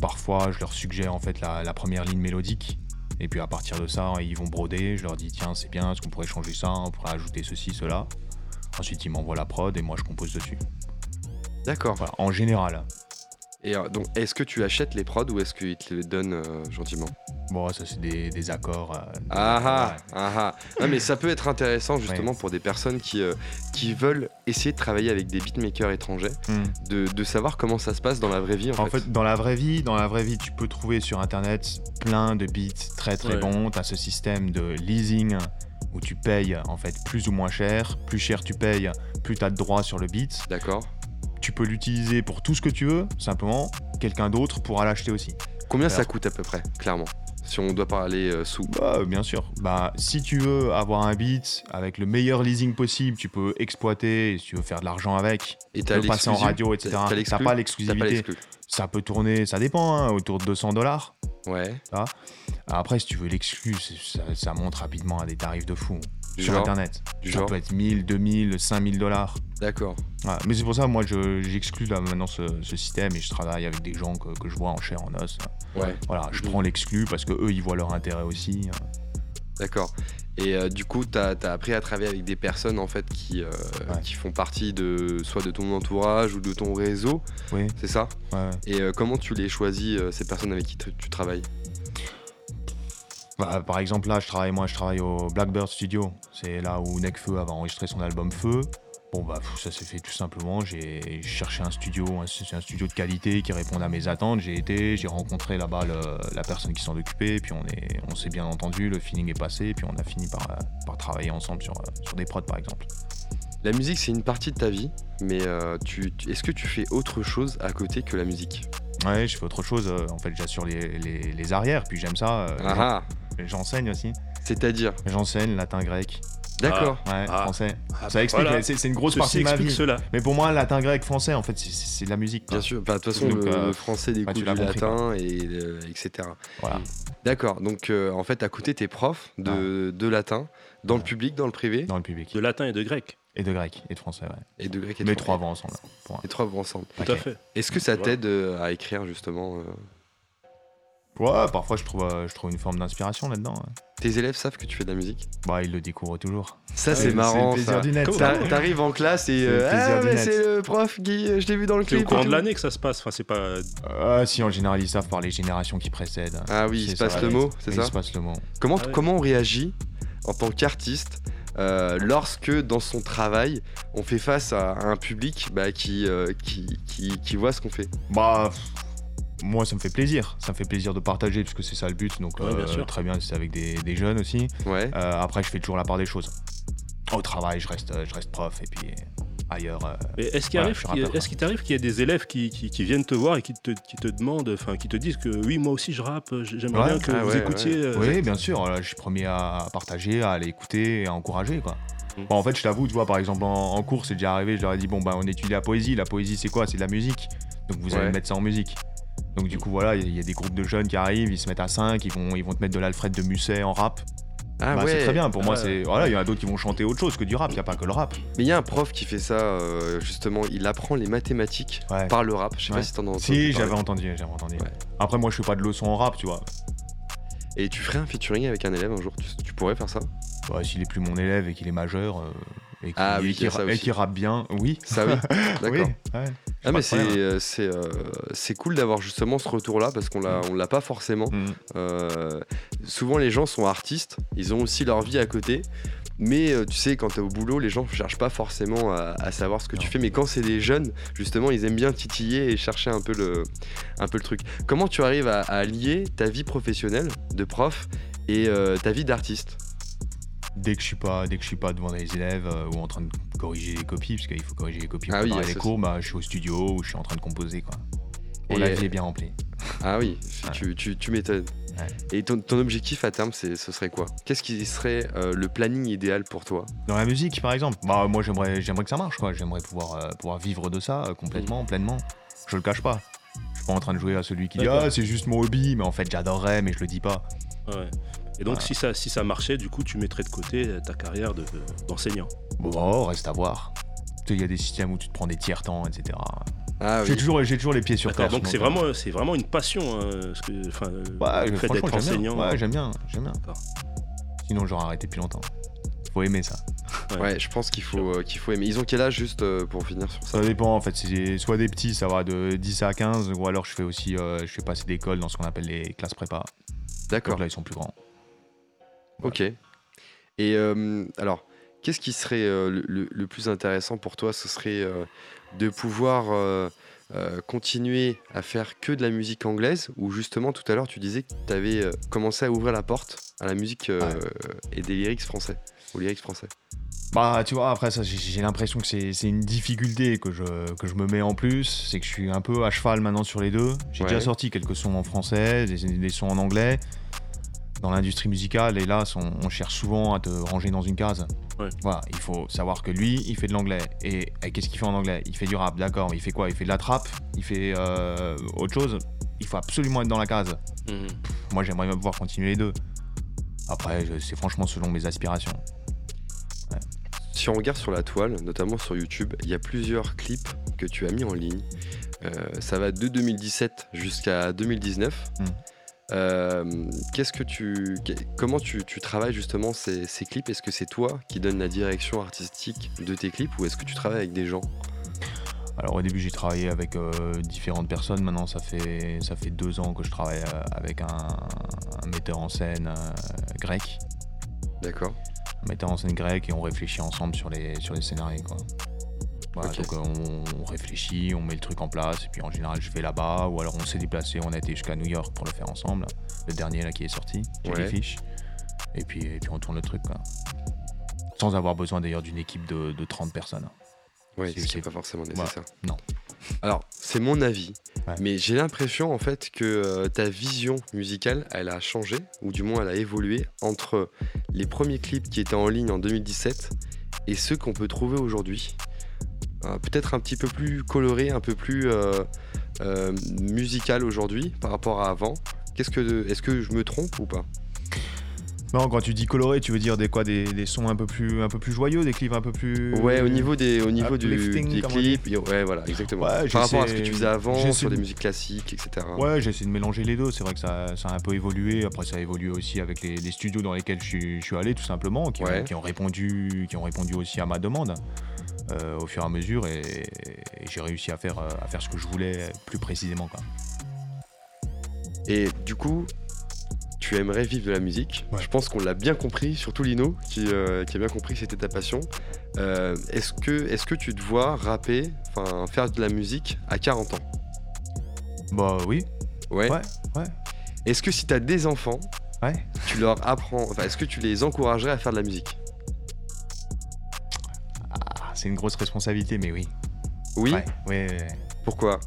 parfois, je leur suggère en fait la, la première ligne mélodique. Et puis à partir de ça, ils vont broder. Je leur dis tiens, c'est bien, est-ce qu'on pourrait changer ça? On pourrait ajouter ceci, cela. Ensuite, ils m'envoient la prod et moi je compose dessus. D'accord. Voilà, en général. Et euh, donc, est-ce que tu achètes les prods ou est-ce qu'ils te les donnent euh, gentiment? Bon, ça c'est des, des accords. euh, Ah ah, ouais. ah ah. Non, mais ça peut être intéressant justement pour des personnes qui, euh, qui veulent essayer de travailler avec des beatmakers étrangers, Hmm. de, de savoir comment ça se passe dans la vraie vie en, En fait, dans la vraie vie, dans la vraie vie, tu peux trouver sur internet plein de beats très très Ouais. bons. Tu as ce système de leasing où tu payes en fait plus ou moins cher. Plus cher tu payes, plus tu as de droits sur le beat. D'accord. Tu peux l'utiliser pour tout ce que tu veux, simplement quelqu'un d'autre pourra l'acheter aussi. Combien ça coûte à peu près, clairement Si on doit parler euh, sous? Bah, bien sûr. Bah, si tu veux avoir un beat avec le meilleur leasing possible, tu peux exploiter, si tu veux faire de l'argent avec, Et tu peux passer en radio, etc. T'as- t'as T'as l'exclu? pas l'exclusivité. l'exclu. Ça peut tourner, ça dépend, hein, autour de 200 dollars. Ouais. Après, si tu veux l'exclu, ça, ça monte rapidement à des tarifs de fou Du sur genre internet. Du ça genre peut être 1000, 2000, 5000 dollars. D'accord. Mais c'est pour ça, moi, je- j'exclus là maintenant ce, ce système et je travaille avec des gens que, que je vois en chair, en os. Ouais. Voilà, je Mhm. prends l'exclu parce que eux, ils voient leur intérêt aussi. D'accord. Et euh, du coup, tu as, appris à travailler avec des personnes en fait qui, euh, Ouais. qui font partie de soit de ton entourage ou de ton réseau, Oui, c'est ça? Ouais. Et euh, comment tu les choisis, ces personnes avec qui tu travailles? Bah, par exemple, là, je travaille, moi, je travaille au Blackbird Studio. C'est là où Necfeu avait enregistré son album Feu. Bon, bah, ça s'est fait tout simplement. J'ai cherché un studio, un, c'est un studio de qualité qui réponde à mes attentes. J'ai été, j'ai rencontré là-bas le- la personne qui s'en occupait, puis on est, on s'est bien entendu, le feeling est passé, puis on a fini par, par travailler ensemble sur, sur des prods, par exemple. La musique, c'est une partie de ta vie, mais euh, tu, tu- est-ce que tu fais autre chose à côté que la musique? Ouais, je fais autre chose. euh, En fait, j'assure les, les, les arrières, puis j'aime ça. euh, Ah ah J'enseigne aussi. C'est-à-dire? J'enseigne latin, grec. D'accord. Ouais, Ah. français. Ah, ça explique, voilà. c'est une grosse Ceci partie de ma explique vie. cela. Mais pour moi, latin, grec, français, en fait, c'est- de la musique. Bien sûr. De toute façon, Donc, le, euh, le français découle tu du latin, et, euh, etc. Voilà. D'accord. Donc, euh, en fait, à côté, t'es prof de, de latin, dans le public, dans le privé, Dans le public. De latin et de grec. Et de grec, et de français, ouais. et de grec et de français. trois vont ensemble. Pour Les trois vont ensemble. Tout à fait. Est-ce que ça Voilà. t'aide euh, à écrire justement euh, Ouais, parfois, je trouve, euh, je trouve une forme d'inspiration là-dedans. ouais. Tes élèves savent que tu fais de la musique Bah, ils le découvrent toujours. Ça, c'est marrant. le plaisir ça. du net. Comment- ça. T'a- T'arrives en classe et C'est le euh, ah mais c'est le prof Guy, euh, je l'ai vu dans le C'est au clip. et courant tout. de l'année que ça se passe. Enfin, c'est pas. Ah, si, en général, ils savent par les générations qui précèdent. Ah oui, il C'est se passe ça, le mot, c'est Il ça se passe le mot. Comment, Ah ouais. comment on réagit en tant qu'artiste euh, lorsque dans son travail on fait face à un public bah, qui, euh, qui, qui, qui voit ce qu'on fait? Bah, moi, ça me fait plaisir. Ça me fait plaisir de partager, puisque c'est ça le but. Donc, Ouais, bien euh, sûr. très bien, c'est avec des, des jeunes aussi. Ouais. Euh, après, je fais toujours la part des choses. Au travail, je reste, je reste prof, et puis ailleurs. euh, est-ce qu'il Voilà, arrive est-ce qu'il t'arrive qu'il y ait des élèves qui, qui- qui viennent te voir et qui te, qui te demandent, enfin, qui te disent que oui, moi aussi je rappe, j'aimerais Ouais. bien que Ah vous ouais, écoutiez. euh, Oui, bien sûr. Là, je suis premier à partager, à aller écouter et à encourager. Quoi. Mm. Bon, en fait, je t'avoue, tu vois, par exemple, en, en cours, c'est déjà arrivé, je leur ai dit, bon, bah, on étudie la poésie. La poésie, c'est quoi? C'est de la musique. Donc, vous allez mettre ça en musique. Donc, du coup, voilà, il y, a- il y a des groupes de jeunes qui arrivent, ils se mettent à 5, ils vont, ils vont te mettre de l'Alfred de Musset en rap. Ah Bah, ouais. C'est très bien. Pour moi, Ouais. c'est. Voilà, il y en a d'autres qui vont chanter autre chose que du rap. Il n'y a pas que le rap. Mais il y a un prof qui fait ça euh, justement, il apprend les mathématiques Ouais. par le rap. Je sais Ouais. pas si t'en as entendu. Si, j'avais entendu, j'avais entendu. Après, moi, je fais pas de leçons en rap, tu vois. Et tu ferais un featuring avec un élève un jour? Tu, tu pourrais faire ça? Bah, S'il est plus mon élève et qu'il est majeur, euh, et qu'il Ah oui, et ça et rappe bien, oui. Ça oui. D'accord. Oui, ouais. Ah mais c'est problème. euh, c'est euh, c'est cool d'avoir justement ce retour là parce qu'on l'a on l'a pas forcément. Mm. Euh, souvent les gens sont artistes, ils ont aussi leur vie à côté. Mais tu sais, quand t'es au boulot, les gens ne cherchent pas forcément à, à savoir ce que tu fais. Mais quand c'est des jeunes, justement, ils aiment bien titiller et chercher un peu le, un peu le truc. Comment tu arrives à, à lier ta vie professionnelle de prof et ta vie d'artiste? Dès que je suis pas, dès que je suis pas devant des élèves euh, ou en train de corriger les copies, parce qu'il faut corriger les copies Ah pour oui, les cours, bah, je suis au studio ou je suis en train de composer quoi. Bon, Et- la vie est bien remplie. Ah oui, Ouais. tu, tu, tu m'étonnes. Ouais. Et ton, ton objectif à terme, c'est- ce serait quoi? Qu'est-ce qui serait euh, le planning idéal pour toi? Dans la musique, par exemple, bah moi j'aimerais, j'aimerais que ça marche quoi. J'aimerais pouvoir, euh, pouvoir vivre de ça euh, complètement, Mm. pleinement. Je le cache pas. Je suis pas en train de jouer à celui qui dit ah c'est juste mon hobby, mais en fait j'adorerais, mais je le dis pas. ouais. Et donc, Voilà. si, ça, si ça marchait, du coup, tu mettrais de côté ta carrière de- d'enseignant. Bon, reste à voir. Il y a des systèmes où tu te prends des tiers temps, etc. Ah J'ai oui. toujours, j'ai toujours les pieds sur terre. donc c'est euh, vraiment, c'est vraiment une passion, hein, ce que, enfin, Ouais, le fait franchement, d'être j'aime enseignant. bien. Ouais, j'aime bien, j'aime bien. Sinon, j'aurais arrêté depuis longtemps. Faut aimer ça. Ouais, je pense qu'il faut, euh, qu'il faut aimer. Ils ont quel âge juste euh, pour finir sur ça? Ça dépend en fait. C'est soit des petits, ça va de 10 à 15, ou alors je fais aussi, euh, je fais passer d'école dans ce qu'on appelle les classes prépa. D'accord. Donc là, ils sont plus grands. Ok. Et euh, alors, qu'est-ce qui serait euh, le, plus intéressant pour toi? Ce serait euh, de pouvoir continuer à faire que de la musique anglaise ou justement tout à l'heure tu disais que tu avais commencé à ouvrir la porte à la musique et des lyrics français, aux lyrics français? Bah, tu vois, après ça, j'ai- l'impression que c'est c'est une difficulté que je, que je me mets en plus. C'est que je suis un peu à cheval maintenant sur les deux. J'ai Ouais. déjà sorti quelques sons en français, des, des sons en anglais. Dans l'industrie musicale, hélas, on, on cherche souvent à te ranger dans une case. Ouais. Voilà, il faut savoir que lui, il fait de l'anglais. Et, et qu'est-ce qu'il fait en anglais? Il fait du rap, d'accord. Il fait quoi? Il fait de la trappe Il fait euh, autre chose Il faut absolument être dans la case. Mhm. Moi, j'aimerais même pouvoir continuer les deux. Après, c'est franchement selon mes aspirations. Si on regarde sur la toile, notamment sur YouTube, il y a plusieurs clips que tu as mis en ligne. Euh, ça va de 2017 jusqu'à 2019. Mm. Euh, qu'est-ce que tu, comment tu, tu travailles justement ces, ces clips? Est-ce que c'est toi qui donne la direction artistique de tes clips ou est-ce que tu travailles avec des gens? Alors au début j'ai travaillé avec euh, différentes personnes, maintenant ça fait, ça fait deux ans que je travaille euh, avec un, un metteur en scène euh, grec. D'accord. Un metteur en scène grec et on réfléchit ensemble sur les, sur les scénarios. Quoi. Voilà, Ok. Donc euh, on, on réfléchit, on met le truc en place et puis en général je vais là-bas ou alors on s'est déplacé, on a été jusqu'à New York pour le faire ensemble. Le dernier là qui est sorti, j'ai Ouais. les fiches. Et puis, et puis on tourne le truc quoi. Sans avoir besoin d'ailleurs d'une équipe de, de 30 personnes. Oui, C'est- ce pas forcément nécessaire. non. Alors, c'est mon avis, Ouais. mais j'ai l'impression en fait que euh, ta vision musicale, elle a changé, ou du moins elle a évolué entre les premiers clips qui étaient en ligne en 2017 et ceux qu'on peut trouver aujourd'hui. Euh, Peut-être un petit peu plus coloré, un peu plus euh, euh, musical aujourd'hui par rapport à avant. Qu'est-ce que, est-ce que je me trompe ou pas? Non, quand tu dis coloré, tu veux dire des quoi des, des sons un peu plus un peu plus joyeux, des clips un peu plus Ouais, au niveau des, au niveau du, Uplifting, des clips, ouais, voilà, exactement. Ouais, par rapport à ce que tu faisais avant, sur des de- musiques classiques, etc. Ouais, j'ai essayé de mélanger les deux. C'est vrai que ça, ça a un peu évolué. Après, ça a évolué aussi avec les, les studios dans lesquels je suis, je suis allé, tout simplement, qui, Ouais. ont, qui ont répondu, qui ont répondu aussi à ma demande euh, au fur et à mesure, et, et j'ai réussi à faire, euh, à faire ce que je voulais plus précisément. Quoi. Et du coup, tu aimerais vivre de la musique. Ouais. Je pense qu'on l'a bien compris, surtout Lino, qui, euh, qui a bien compris que c'était ta passion. Euh, est-ce, que, est-ce que tu te vois rapper, enfin faire de la musique à 40 ans? Bah oui, Ouais. Ouais, ouais. Est-ce que si tu as des enfants, ouais. tu leur apprends, enfin, est-ce que tu les encouragerais à faire de la musique? C'est une grosse responsabilité, mais oui. Oui Ouais, ouais, ouais. Pourquoi?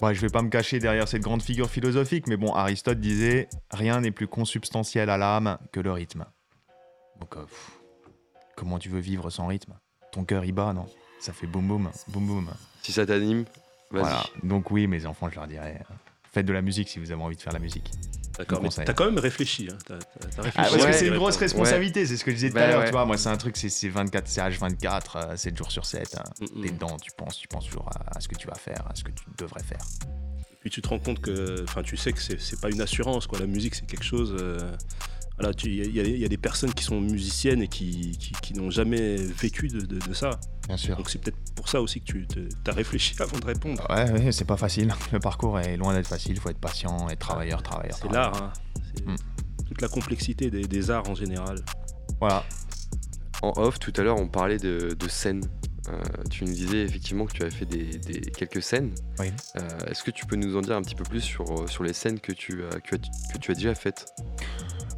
Ouais, je vais pas me cacher derrière cette grande figure philosophique, mais bon, Aristote disait rien n'est plus consubstantiel à l'âme que le rythme. Donc, euh, pff, comment tu veux vivre sans rythme? Ton cœur y bat, non? Ça fait boum boum, boum boum. Si ça t'anime, vas-y. Voilà. Donc oui, mes enfants, je leur dirais, faites de la musique si vous avez envie de faire la musique. D'accord, mais t'as quand même réfléchi. Hein. Réfléchi. Ah, parce ouais, que c'est une grosse responsabilité, c'est ce que je disais tout à l'heure, ouais. tu vois. Moi, c'est un truc, c'est c'est 24, c'est H24, euh, 7 jours sur 7. hein. Mm, mm. T'es dedans, tu penses, tu penses toujours à, à ce que tu vas faire, à ce que tu devrais faire. Puis tu te rends compte que, enfin, tu sais que c'est, c'est pas une assurance, quoi. La musique, c'est quelque chose. euh, voilà, tu- il y, a- y des personnes qui sont musiciennes et qui, qui, qui n'ont jamais vécu de, de- de ça. Bien sûr. Donc c'est peut-être pour ça aussi que tu as réfléchi avant de répondre. Ouais, ouais, c'est pas facile. Le parcours est loin d'être facile. Il faut être patient, être travailleur, travailleur. C'est l'art, hein. C'est Mm. toute la complexité des, des arts en général. Voilà. En off, tout à l'heure, on parlait de, de scènes. Euh, tu nous disais effectivement que tu avais fait des, des- quelques scènes. Oui. Euh, est-ce que tu peux nous en dire un petit peu plus sur, euh, sur les scènes que tu, as- que, que tu as déjà faites?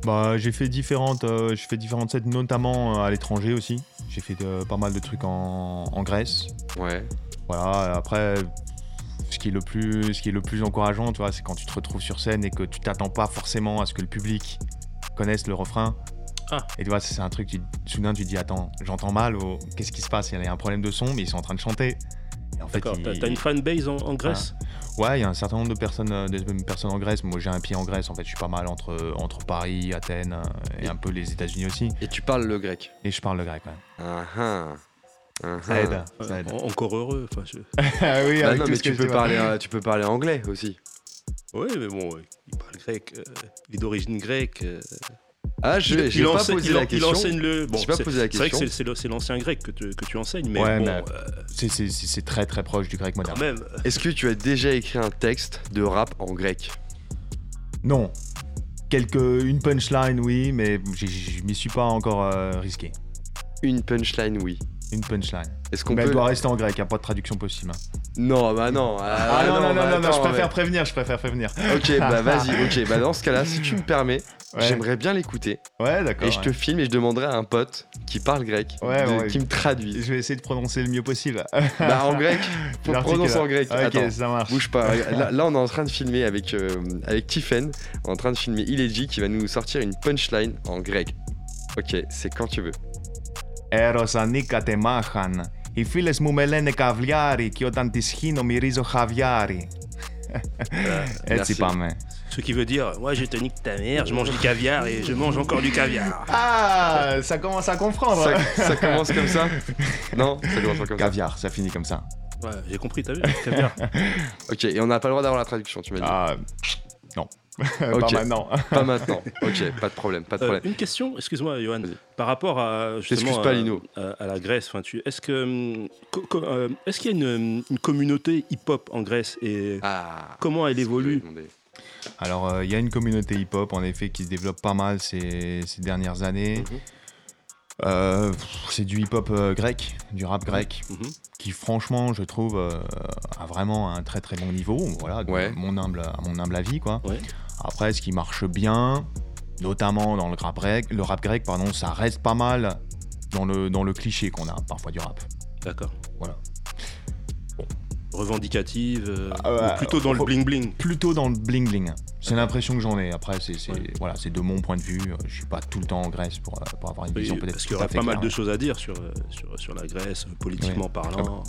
Bah, j'ai fait différentes, euh, j'ai fait différentes sets, notamment euh, à l'étranger aussi. J'ai fait euh, pas mal de trucs en, en Grèce. Ouais. Voilà. Après, ce qui est le plus, ce qui est le plus encourageant, tu vois, c'est quand tu te retrouves sur scène et que tu t'attends pas forcément à ce que le public connaisse le refrain. Ah. Et tu vois, c'est un truc, tu, soudain tu te dis, attends, j'entends mal, ou qu'est-ce qui se passe? Il y a un problème de son, mais ils sont en train de chanter. Et en fait, D'accord. T'as, une fanbase en, en Grèce? Ouais, il y a un certain nombre de personnes, euh, de personnes en Grèce. Moi, j'ai un pied en Grèce. En fait, je suis pas mal entre, entre Paris, Athènes euh, et Et- un peu les États-Unis aussi. Et tu parles le grec? Et je parle le grec, ouais. Ah ah. Uhum. Ça aide. Ça encore heureux. Je- Ah oui, Bah avec non, tout mais ce tu que peux, parler, euh, tu peux parler anglais aussi. Ouais, mais bon, il parle grec. euh, il est d'origine grecque. Ah, je il, pas enseigne- posé il la il question. enseigne le. Bon, J'ai pas c'est- posé la c'est vrai que question. c'est- l'ancien grec que tu, que tu enseignes, mais Ouais, bon, mais- euh, C'est- très très proche du grec quand moderne. même. Est-ce que tu as déjà écrit un texte de rap en grec? Non. Quelques, une punchline, oui, mais je m'y suis pas encore euh, risqué. Une punchline, oui. Une punchline. Est-ce qu'on Mais peut elle doit rester en grec, il n'y a pas de traduction possible. hein. Non, bah non. Ah, non, non, non, bah non, non, je attends, préfère ouais. prévenir, je préfère prévenir. Ok, bah vas-y, ok. Bah dans ce cas-là, si tu me permets, Ouais, j'aimerais bien l'écouter. ouais d'accord. Et je te ouais. filme et je demanderai à un pote qui parle grec Ouais, de- ouais. qui me traduit. Je vais essayer de prononcer le mieux possible. bah en grec, faut L'article, prononcer en grec. Ok, Attends. ça marche. Bouge pas. Là, là, on est en train de filmer avec, euh, avec Tiffen. On est en train de filmer Ileji qui va nous sortir une punchline en grec. Ok, c'est quand tu veux. Eros ανήκατε μάχαν. Οι φίλες μου με λένε καβλιάρι και όταν τις χύνω μυρίζω χαβιάρι. Έτσι merci. πάμε. Ce qui veut dire, moi je te nique ta mère, je mange du caviar et je mange encore du caviar. Ah, ça commence à comprendre. Ça, ça commence comme ça Non, ça commence pas comme ça. Caviar, ça finit comme ça. Ouais, j'ai compris, t'as vu Caviar. Ok, et on n'a pas le droit d'avoir la traduction, tu m'as dit. Ah, non. Pas maintenant. Pas maintenant. Ok, pas de problème, pas de Euh, une question, excuse-moi, Johan, par rapport à justement pas, à- Lino. à, à la Grèce. Enfin, tu, est-ce que hum, euh, est-ce qu'il y a une, une communauté hip-hop en Grèce et Ah. comment elle évolue. Alors, euh, il y a une communauté hip-hop, en effet, qui se développe pas mal ces, ces dernières années. Mhm. Euh, c'est du hip-hop euh, grec, du rap grec, Mhm. qui franchement, je trouve, euh, a vraiment un très très bon niveau. Voilà, Ouais. mon humble, à mon humble avis, quoi. Ouais. Après, ce qui marche bien, notamment dans le rap grec, le rap grec, pardon, ça reste pas mal dans le, dans le cliché qu'on a parfois du rap. D'accord. Voilà. Revendicative, euh, Ah ou plutôt dans le bling bling. Plutôt dans le bling bling. C'est l'impression que j'en ai. Après, c'est voilà, c'est de mon point de vue. Je suis pas tout le temps en Grèce pour, pour avoir une vision peut-être parce qu'il y aurait pas mal de choses à dire sur, euh, sur, sur la Grèce, euh, politiquement parlant.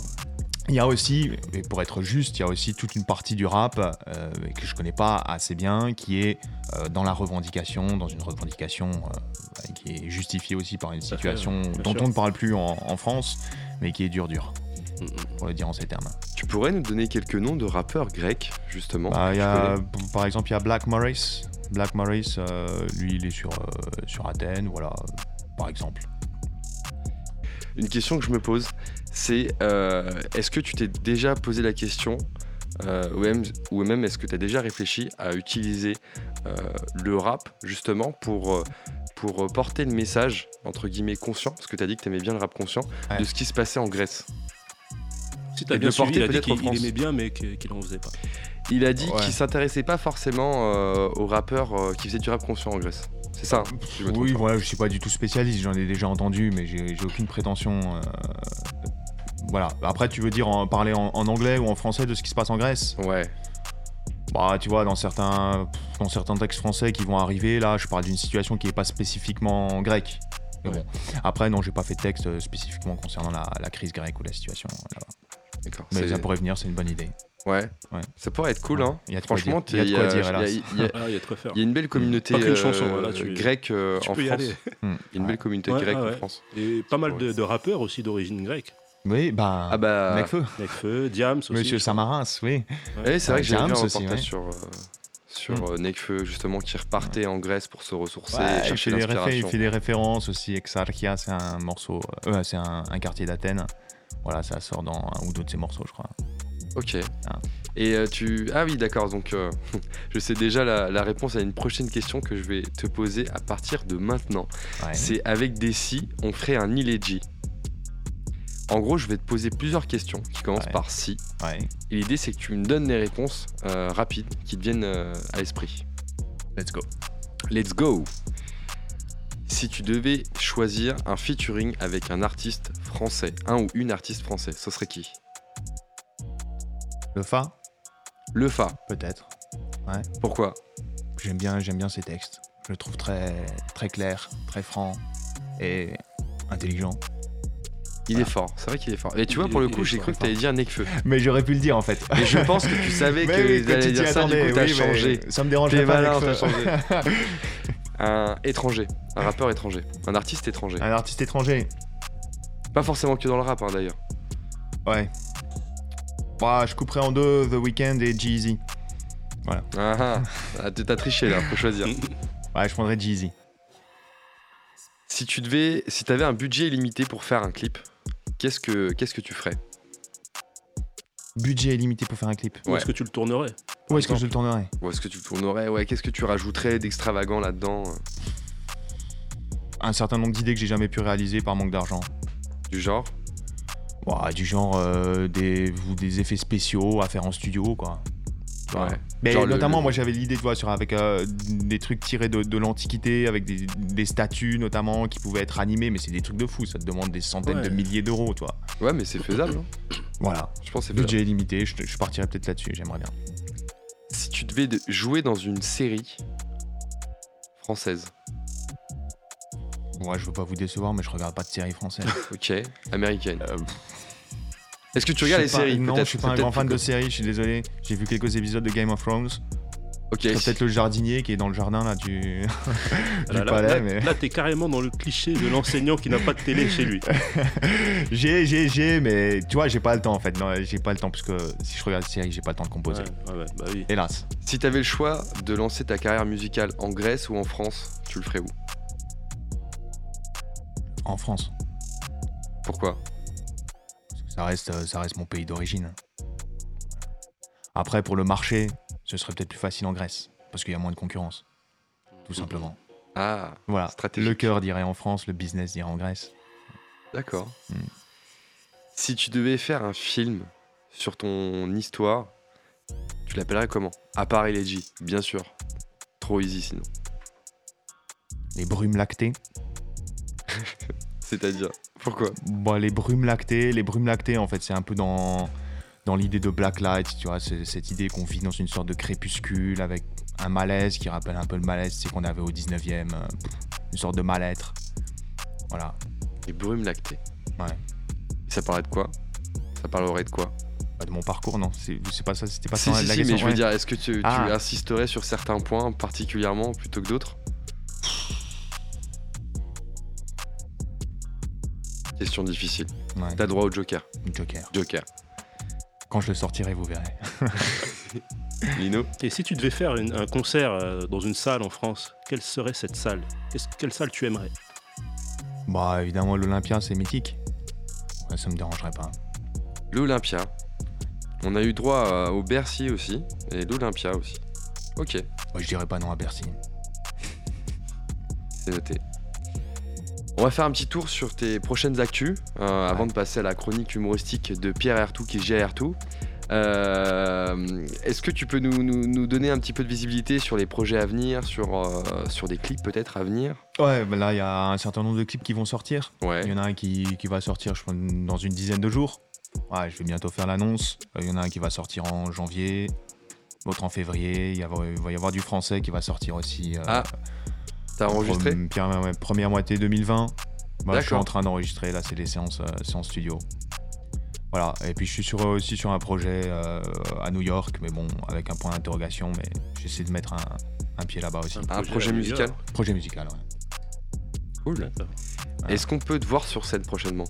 Il y a aussi, et pour être juste, il y a aussi toute une partie du rap euh, que je connais pas assez bien, qui est euh, dans la revendication, dans une revendication euh, qui est justifiée aussi par une fait, situation dont sûr. on ne parle plus en, en France, mais qui est dur dur, Mm, mm. pour le dire en ces termes. Tu pourrais nous donner quelques noms de rappeurs grecs, justement Bah, il y a, par exemple, il y a Black Morris. Black Morris, euh, lui, il est sur, euh, sur Athènes, voilà, par exemple. Une question que je me pose, c'est euh, est-ce que tu t'es déjà posé la question, euh, ou même, est-ce que tu as déjà réfléchi à utiliser euh, le rap justement pour, pour porter le message, entre guillemets, conscient, parce que tu as dit que tu aimais bien le rap conscient, Ouais. de ce qui se passait en Grèce Si t'as bien suivi, il a dit qu'il aimait bien, mais qu'il en faisait pas. Il a dit Ouais. qu'il s'intéressait pas forcément euh, aux rappeurs euh, qui faisaient du rap conscient en Grèce. C'est ça hein, si je Oui, voilà, je suis pas du tout spécialiste, j'en ai déjà entendu, mais j'ai aucune prétention. euh, Voilà. Après, tu veux dire en, parler en, en anglais ou en français de ce qui se passe en Grèce? Ouais. Bah, tu vois, dans certains, dans certains textes français qui vont arriver, là, je parle d'une situation qui n'est pas spécifiquement grecque. Mais bon. Après, non, j'ai pas fait de texte spécifiquement concernant la, la crise grecque ou la situation là-bas. D'accord. Mais ça pourrait venir, c'est une bonne idée. Ouais. Ouais. Ça pourrait être cool, hein. Y a Franchement. Il y a de t'es- quoi il y a- dire, il y a- Ah, y de quoi faire. Il y a une belle communauté euh, chanson, voilà, tu- grecque euh, tu en peux y France. Hmm. Y a une belle communauté Ouais, grecque ah en. France. Et pas mal de, de rappeurs aussi d'origine grecque. Oui, bah. Ah bah. Necfeu. Nekfeu, Diams aussi. Monsieur Samarins, oui. Eh, c'est vrai que j'ai vu un reportage ouais. sur, euh, sur Mm. euh, Nekfeu, justement, qui repartait en Grèce pour se ressourcer et il, fait des réfé- il l'inspiration. fait des références aussi. Exarchia, c'est un morceau. euh, c'est un, un quartier d'Athènes. Voilà, ça sort dans un ou deux de ses morceaux, je crois. Ok. Ah. Et euh, tu. Ah oui, d'accord. Donc, euh, je sais déjà la, la réponse à une prochaine question que je vais te poser à partir de maintenant. Ouais. C'est avec des si, on ferait un Ileji. En gros, je vais te poser plusieurs questions qui commencent Ouais. par si. Ouais. Et l'idée, c'est que tu me donnes des réponses euh, rapides qui te viennent à l'esprit. Let's go. Let's go Si tu devais choisir un featuring avec un artiste français, un ou une artiste français, ce serait qui? Le Fa, Le Fa. peut-être. Pourquoi? J'aime bien, j'aime bien ses textes. Je le trouve très, très clair, très franc et intelligent. Il Voilà. est fort, c'est vrai qu'il est fort. Et tu vois, Il- pour le coup, j'ai cru que tu allais dire Nekfeu. Mais j'aurais pu le dire en fait. Et je pense que tu savais que tu allais dire ça, du coup, t'as oui, changé. Ça me dérange pas malin, changé. un étranger, un rappeur étranger, un artiste étranger. Un artiste étranger. Pas forcément que dans le rap, hein, d'ailleurs. Ouais. Bah, je couperai en deux The Weeknd et Jeezy. Ah, ah. Ah, t'as triché là, faut choisir. Ouais, je prendrais Jeezy. si tu devais, si t'avais un budget illimité pour faire un clip, qu'est-ce que, qu'est-ce que tu ferais? Budget illimité pour faire un clip. Où Ouais. est-ce que tu le tournerais? Où est-ce que je le tournerai Ou est-ce que tu tournerais? Ouais, qu'est-ce que tu rajouterais d'extravagant là-dedans? Un certain nombre d'idées que j'ai jamais pu réaliser par manque d'argent. Du genre? Ouah, du genre euh, des, ou des effets spéciaux à faire en studio, quoi. Ouais. Mais Genre notamment, le- moi j'avais l'idée, tu vois, sur, avec euh, des trucs tirés de, de l'Antiquité, avec des, des statues notamment qui pouvaient être animées, mais c'est des trucs de fou, ça te demande des centaines Ouais. de milliers d'euros, tu vois. Ouais, mais c'est faisable. hein. Voilà. Je pense que c'est. Budget illimité, je, je partirais peut-être là-dessus, j'aimerais bien. Si tu devais de- jouer dans une série française, Ouais, je veux pas vous décevoir, mais je regarde pas de séries françaises. ok, américaine. Euh, Est-ce que tu regardes les pas- séries? Non, je suis pas un grand fan de séries, je suis désolé. J'ai vu quelques épisodes de Game of Thrones. Ok. Peut-être le jardinier qui est dans le jardin là du, du Là, là, palais, là, mais. là, t'es carrément dans le cliché de l'enseignant qui n'a pas de télé chez lui. j'ai, j'ai, j'ai, mais tu vois, j'ai pas le temps en fait. Non, j'ai pas le temps parce que si je regarde des séries, j'ai pas le temps de composer. Ouais, bah oui. Hélas. Si t'avais le choix de lancer ta carrière musicale en Grèce ou en France, tu le ferais où? En France. Pourquoi? Ça reste, euh, ça reste mon pays d'origine. Après, pour le marché, ce serait peut-être plus facile en Grèce. Parce qu'il y a moins de concurrence. Tout simplement. Ah, Voilà. Le cœur dirait en France, le business dirait en Grèce. d'accord. Hmm. Si tu devais faire un film sur ton histoire, tu l'appellerais comment? À part Elegy, bien sûr. Trop easy sinon. Les brumes lactées. C'est-à-dire Pourquoi Bon, les brumes lactées, les brumes lactées, en fait, c'est un peu dans, dans l'idée de Blacklight, tu vois, cette idée qu'on vit dans une sorte de crépuscule avec un malaise qui rappelle un peu le malaise c'est qu'on avait au 19e, euh, une sorte de mal-être. Voilà. Les brumes lactées. Ouais. Ça parlerait de quoi? Ça parlerait de quoi? Pas de mon parcours, non, c'est pas ça, c'était pas Si, ça si, la si, question. mais je veux dire, est-ce que tu, tu Ah. insisterais sur certains points particulièrement plutôt que d'autres? Question difficile. Ouais, T'as droit au Joker. Joker. Joker. Quand je le sortirai, vous verrez. Lino? Et si tu devais faire une- un concert euh, dans une salle en France, quelle serait cette salle? Quelle salle tu aimerais? Bah, évidemment, l'Olympia, c'est mythique. Ouais, ça me dérangerait pas. L'Olympia. On a eu droit à- au Bercy aussi. Et l'Olympia aussi. Ok, Moi, je dirais pas non à Bercy. c'est noté. On va faire un petit tour sur tes prochaines actus euh, avant de passer à la chronique humoristique de Pierre Ertou qui est GR2. Euh, Est-ce que tu peux nous, nous- nous donner un petit peu de visibilité sur les projets à venir, sur, euh, sur des clips peut-être à venir? Ouais, bah là, il y a un certain nombre de clips qui vont sortir. Ouais. Il y en a un qui, qui va sortir, je pense, dans une dizaine de jours. Ouais, je vais bientôt faire l'annonce. Euh, Il y en a un qui va sortir en janvier, l'autre en février. Il, va y avoir du français qui va sortir aussi. Ah, T'as enregistré Pre- Première, ouais, première moitié 2020. Bah, je suis en train d'enregistrer, là, c'est les séances, euh, séances studio. Voilà, et puis je suis sur, aussi sur un projet euh, à New York, mais bon, avec un point d'interrogation, mais j'essaie de mettre un, un pied là-bas aussi. Un projet à New musical. Projet musical, ouais. Cool. Voilà. Est-ce qu'on peut te voir sur scène prochainement?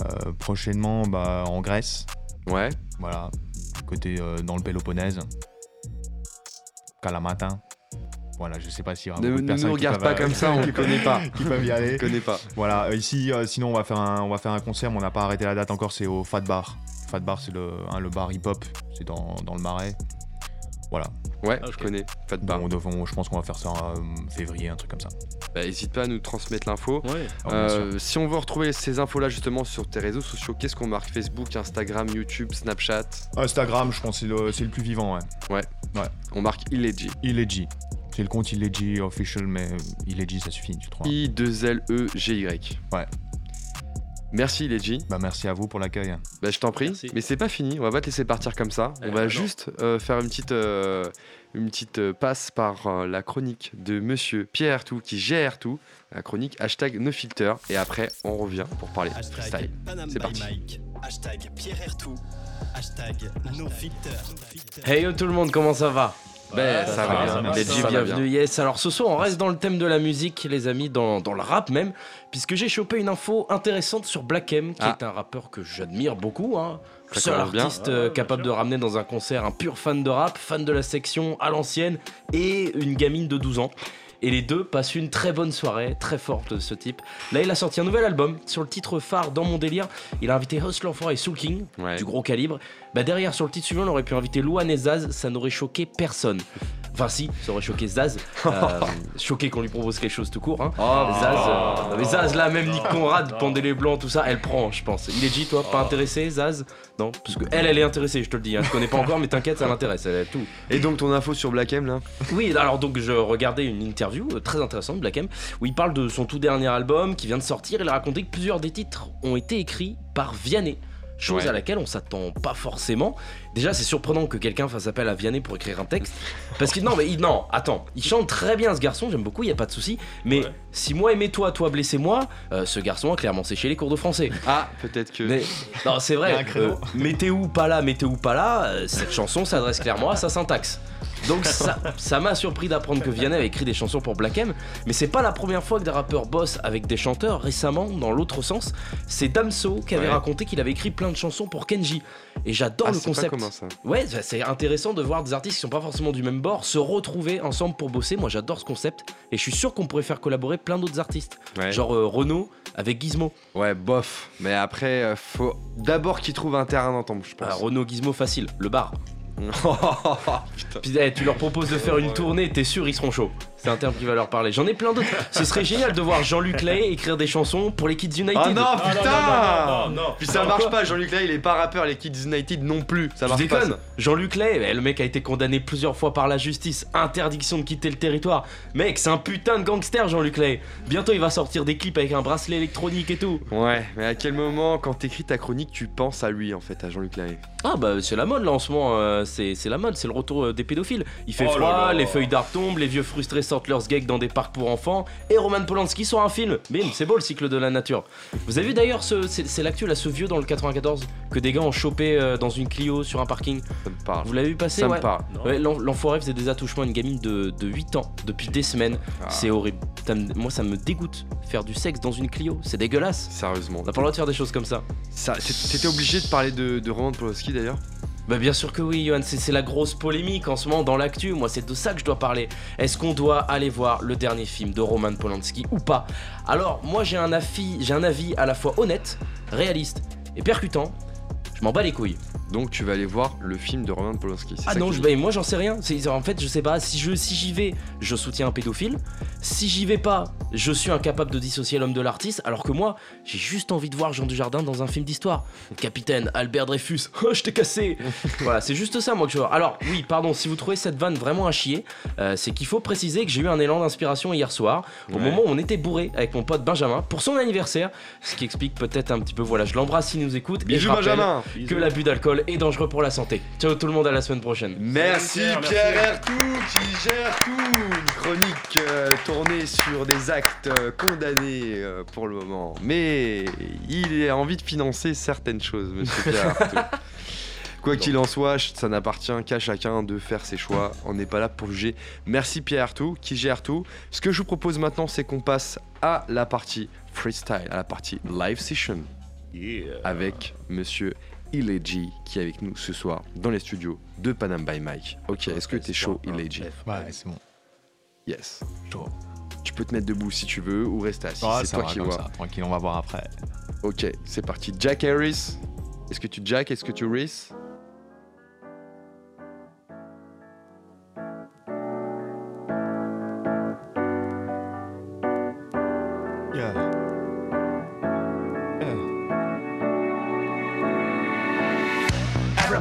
Euh, prochainement, bah, en Grèce, Ouais. voilà, côté euh, dans le Péloponnèse, Kalamata. Voilà, je sais pas s'il y aura Ne beaucoup de ne personnes nous qui regarde peuvent, pas euh, comme ça, on ne connaît pas. qui peuvent y On aller. ne connaît pas. Voilà, euh, ici, euh, sinon on va faire un, on va faire un concert, mais on n'a pas arrêté la date encore, c'est au Fat Bar. Fat Bar, c'est le, hein, le bar hip-hop, c'est dans, dans le Marais. Voilà. Ouais, Ah, je connais. Pas. Bon, on devant- je pense qu'on va faire ça en euh, février, un truc comme ça. Bah, hésite pas à nous transmettre l'info. Ouais. Ah. Euh, si on veut retrouver ces infos-là justement sur tes réseaux sociaux, qu'est-ce qu'on marque? Facebook, Instagram, YouTube, Snapchat? Instagram, je pense que c'est le, c'est le plus vivant, ouais. On marque Illegit. Illegit. C'est le compte Illegit official, mais Illegit, ça suffit, tu trouves. I-2-L-E-G-Y. Ouais. Merci Illegit. Bah, merci à vous pour l'accueil. Bah, je t'en prie. Merci. Mais c'est pas fini. On va pas te laisser partir comme ça. Eh, on va non. juste euh, faire une petite, euh, une petite euh, passe par euh, la chronique de monsieur Pierre Tout qui gère tout. La chronique hashtag NoFilter. Et après, on revient pour parler Hashtag freestyle. C'est parti. Mike. Hashtag Pierre Ertou. Hashtag NoFilter. Hey yo tout le monde, comment ça va? Ben, ça, va va, ça va bienvenue. Yes. Alors ce soir, on reste dans le thème de la musique, les amis, dans, dans le rap même, puisque j'ai chopé une info intéressante sur Black M, qui Ah. est un rappeur que j'admire beaucoup. Hein. Seul artiste euh, capable de ramener dans un concert un pur fan de rap, fan de la section à l'ancienne et une gamine de 12 ans. Et les deux passent une très bonne soirée, très forte de ce type. Là, il a sorti un nouvel album sur le titre phare Dans mon délire. Il a invité Hustler 4 et Soul King, Ouais. du gros calibre. Bah derrière, sur le titre suivant, on aurait pu inviter Louane et Zaz, ça n'aurait choqué personne. Enfin si, ça aurait choqué Zaz. Euh, choqué qu'on lui propose quelque chose tout court. Hein. Zaz, euh, mais Zaz là, même Nick Conrad, Pandé les Blancs, tout ça, elle prend, je pense. Il est dit, toi, pas intéressé, Zaz? Non, parce que elle, elle est intéressée, je te le dis. Hein. Je connais pas encore, mais t'inquiète, ça l'intéresse, elle a tout. Et donc ton info sur Black M là? Oui, alors donc je regardais une interview euh, très intéressante de Black M où il parle de son tout dernier album qui vient de sortir. Il a raconté que plusieurs des titres ont été écrits par Vianney. Chose Ouais. à laquelle on s'attend pas forcément. Déjà, c'est surprenant que quelqu'un fasse appel à Vianney pour écrire un texte. Parce que non, mais il- non, attends, il chante très bien ce garçon, j'aime beaucoup, il y a pas de souci. Mais Ouais. si moi aimais toi, toi blessé moi, euh, ce garçon a clairement séché les cours de français. Ah, peut-être que. Mais non, c'est vrai. euh, mettez où pas là, mettez où pas là. euh, cette chanson s'adresse clairement à sa syntaxe. Donc ça, ça m'a surpris d'apprendre que Vianney avait écrit des chansons pour Black M, mais c'est pas la première fois que des rappeurs bossent avec des chanteurs. Récemment, dans l'autre sens, c'est Damso qui avait Ouais. raconté qu'il avait écrit plein de chansons pour Kenji. Et j'adore Ah, le pas concept. commun ça. Ouais, c'est intéressant de voir des artistes qui sont pas forcément du même bord se retrouver ensemble pour bosser. Moi, j'adore ce concept et je suis sûr qu'on pourrait faire collaborer plein d'autres artistes, Ouais. genre euh, Renaud avec Gizmo. Ouais, bof. Mais après, euh, faut d'abord qu'ils trouvent un terrain d'entente, je Ah, pense. Renaud Gizmo facile, le bar. Puis eh, tu leur proposes de faire une tournée, t'es sûr ils seront chauds. C'est un terme qui va leur parler. J'en ai plein d'autres. Ce serait génial de voir Jean-Luc Lahaye écrire des chansons pour les Kids United. Ah non, non, putain non, non, non, non. Puis ça marche pas, Jean-Luc Lahaye, il est pas rappeur, les Kids United non plus. Ça marche pas. déconne. Jean-Luc Lahaye, eh, le mec a été condamné plusieurs fois par la justice. Interdiction de quitter le territoire. Mec, c'est un putain de gangster, Jean-Luc Lahaye. Bientôt, il va sortir des clips avec un bracelet électronique et tout. Ouais, mais à quel moment, quand t'écris ta chronique, tu penses à lui en fait, à Jean-Luc Lahaye? Ah bah c'est la mode là en ce moment, euh, c'est c'est la mode, c'est le retour euh, des pédophiles. Il fait Oh froid, là là. les feuilles d'art tombent, les vieux frustrés sortent leurs gags dans des parcs pour enfants, et Roman Polanski sort un film. Bim, c'est beau le cycle de la nature. Vous avez vu d'ailleurs, ce, c'est c'est l'actu là, ce vieux dans le 94, que des gars ont chopé euh, dans une Clio sur un parking. Ça me parle. Vous l'avez vu passer Ça ouais. me parle. Non. Ouais, l'en- l'enfoiré faisait des attouchements à une gamine de, de 8 ans depuis des semaines. Ah. C'est horrible. Ça me- moi ça me dégoûte. Faire du sexe dans une Clio, c'est dégueulasse. Sérieusement. On n'a pas le droit de faire des choses comme ça. T'étais obligé de parler de, de Roman Polanski d'ailleurs? Bah bien sûr que oui, Johan, c'est la grosse polémique en ce moment dans l'actu. Moi, c'est de ça que je dois parler. Est-ce qu'on doit aller voir le dernier film de Roman Polanski ou pas? Alors, moi, j'ai un, un avis à la fois honnête, réaliste et percutant. Je m'en bats les couilles. Donc tu vas aller voir le film de Roman Polanski. Ah ça non, je, bah, moi j'en sais rien. En fait, je sais pas. Si je si j'y vais, je soutiens un pédophile. Si j'y vais pas, je suis incapable de dissocier l'homme de l'artiste. Alors que moi, j'ai juste envie de voir Jean Dujardin dans un film d'histoire. Capitaine Albert Dreyfus. Oh, je t'ai cassé. voilà, c'est juste ça moi que je vois. Alors oui, pardon. Si vous trouvez cette vanne vraiment à chier, euh, c'est qu'il faut préciser que j'ai eu un élan d'inspiration hier soir, au Ouais. moment où on était bourré avec mon pote Benjamin pour son anniversaire, ce qui explique peut-être un petit peu. Voilà, je l'embrasse s'il nous écoute. et je Bisous rappelle Benjamin Que l'abus d'alcool est dangereux pour la santé. Ciao tout le monde à la semaine prochaine. Merci Pierre, Pierre. Ertout qui gère tout Une chronique euh, tournée sur des actes euh, condamnés euh, pour le moment. Mais il a envie de financer certaines choses, monsieur Pierre. Quoi qu'il en soit, ça n'appartient qu'à chacun de faire ses choix. On n'est pas là pour juger. Merci Pierre Artout qui gère tout. Ce que je vous propose maintenant, c'est qu'on passe à la partie freestyle, à la partie live session Yeah. avec monsieur Ileji qui est avec nous ce soir dans les studios de Panam by Mike. Ok, est-ce que t'es chaud Ileji Ouais, c'est bon. Yes. Chaud. Tu peux te mettre debout si tu veux ou rester assis, Ah, c'est toi va qui vois. ça. Tranquille, on va voir après. Ok, c'est parti. Jack Harris. Est-ce que tu Jack Est-ce que tu Reese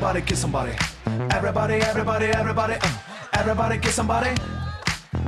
Everybody get somebody. Everybody, everybody, everybody. Uh. Everybody get somebody.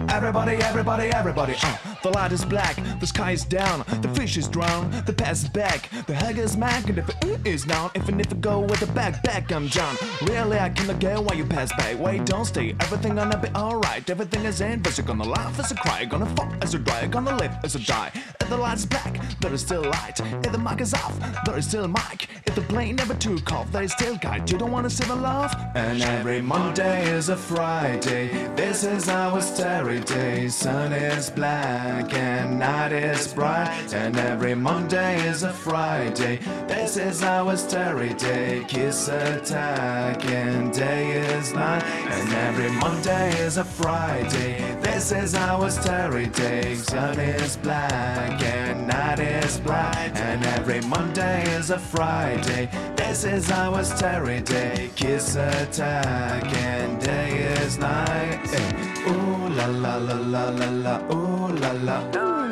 Everybody, everybody, everybody. Uh. The light is black, the sky is down, the fish is drowned, the past is back, the hug is smack, and if mm is down, if and if I go with the back, backpack, I'm down. Really, I cannot get why you pass by. Wait, don't stay, everything gonna be alright. Everything is in, but you're gonna laugh as a cry, gonna fall as a dry, gonna live as a die. If the light's black, there is still light. If the mic is off, there is still mic. If the plane never took off, there is still guide. You don't wanna see the love? And every Monday is a Friday. This is our starry day. Sun is black and night is bright. And every Monday is a Friday. This is our starry day. Kiss attack and day is night. And every Monday is a Friday. This is our starry day. Sun is black and night is bright. And every Monday is a Friday. This is our starry day. Kiss attack and day is night. Hey. Ooh la la la la la la. Ooh la la. Ooh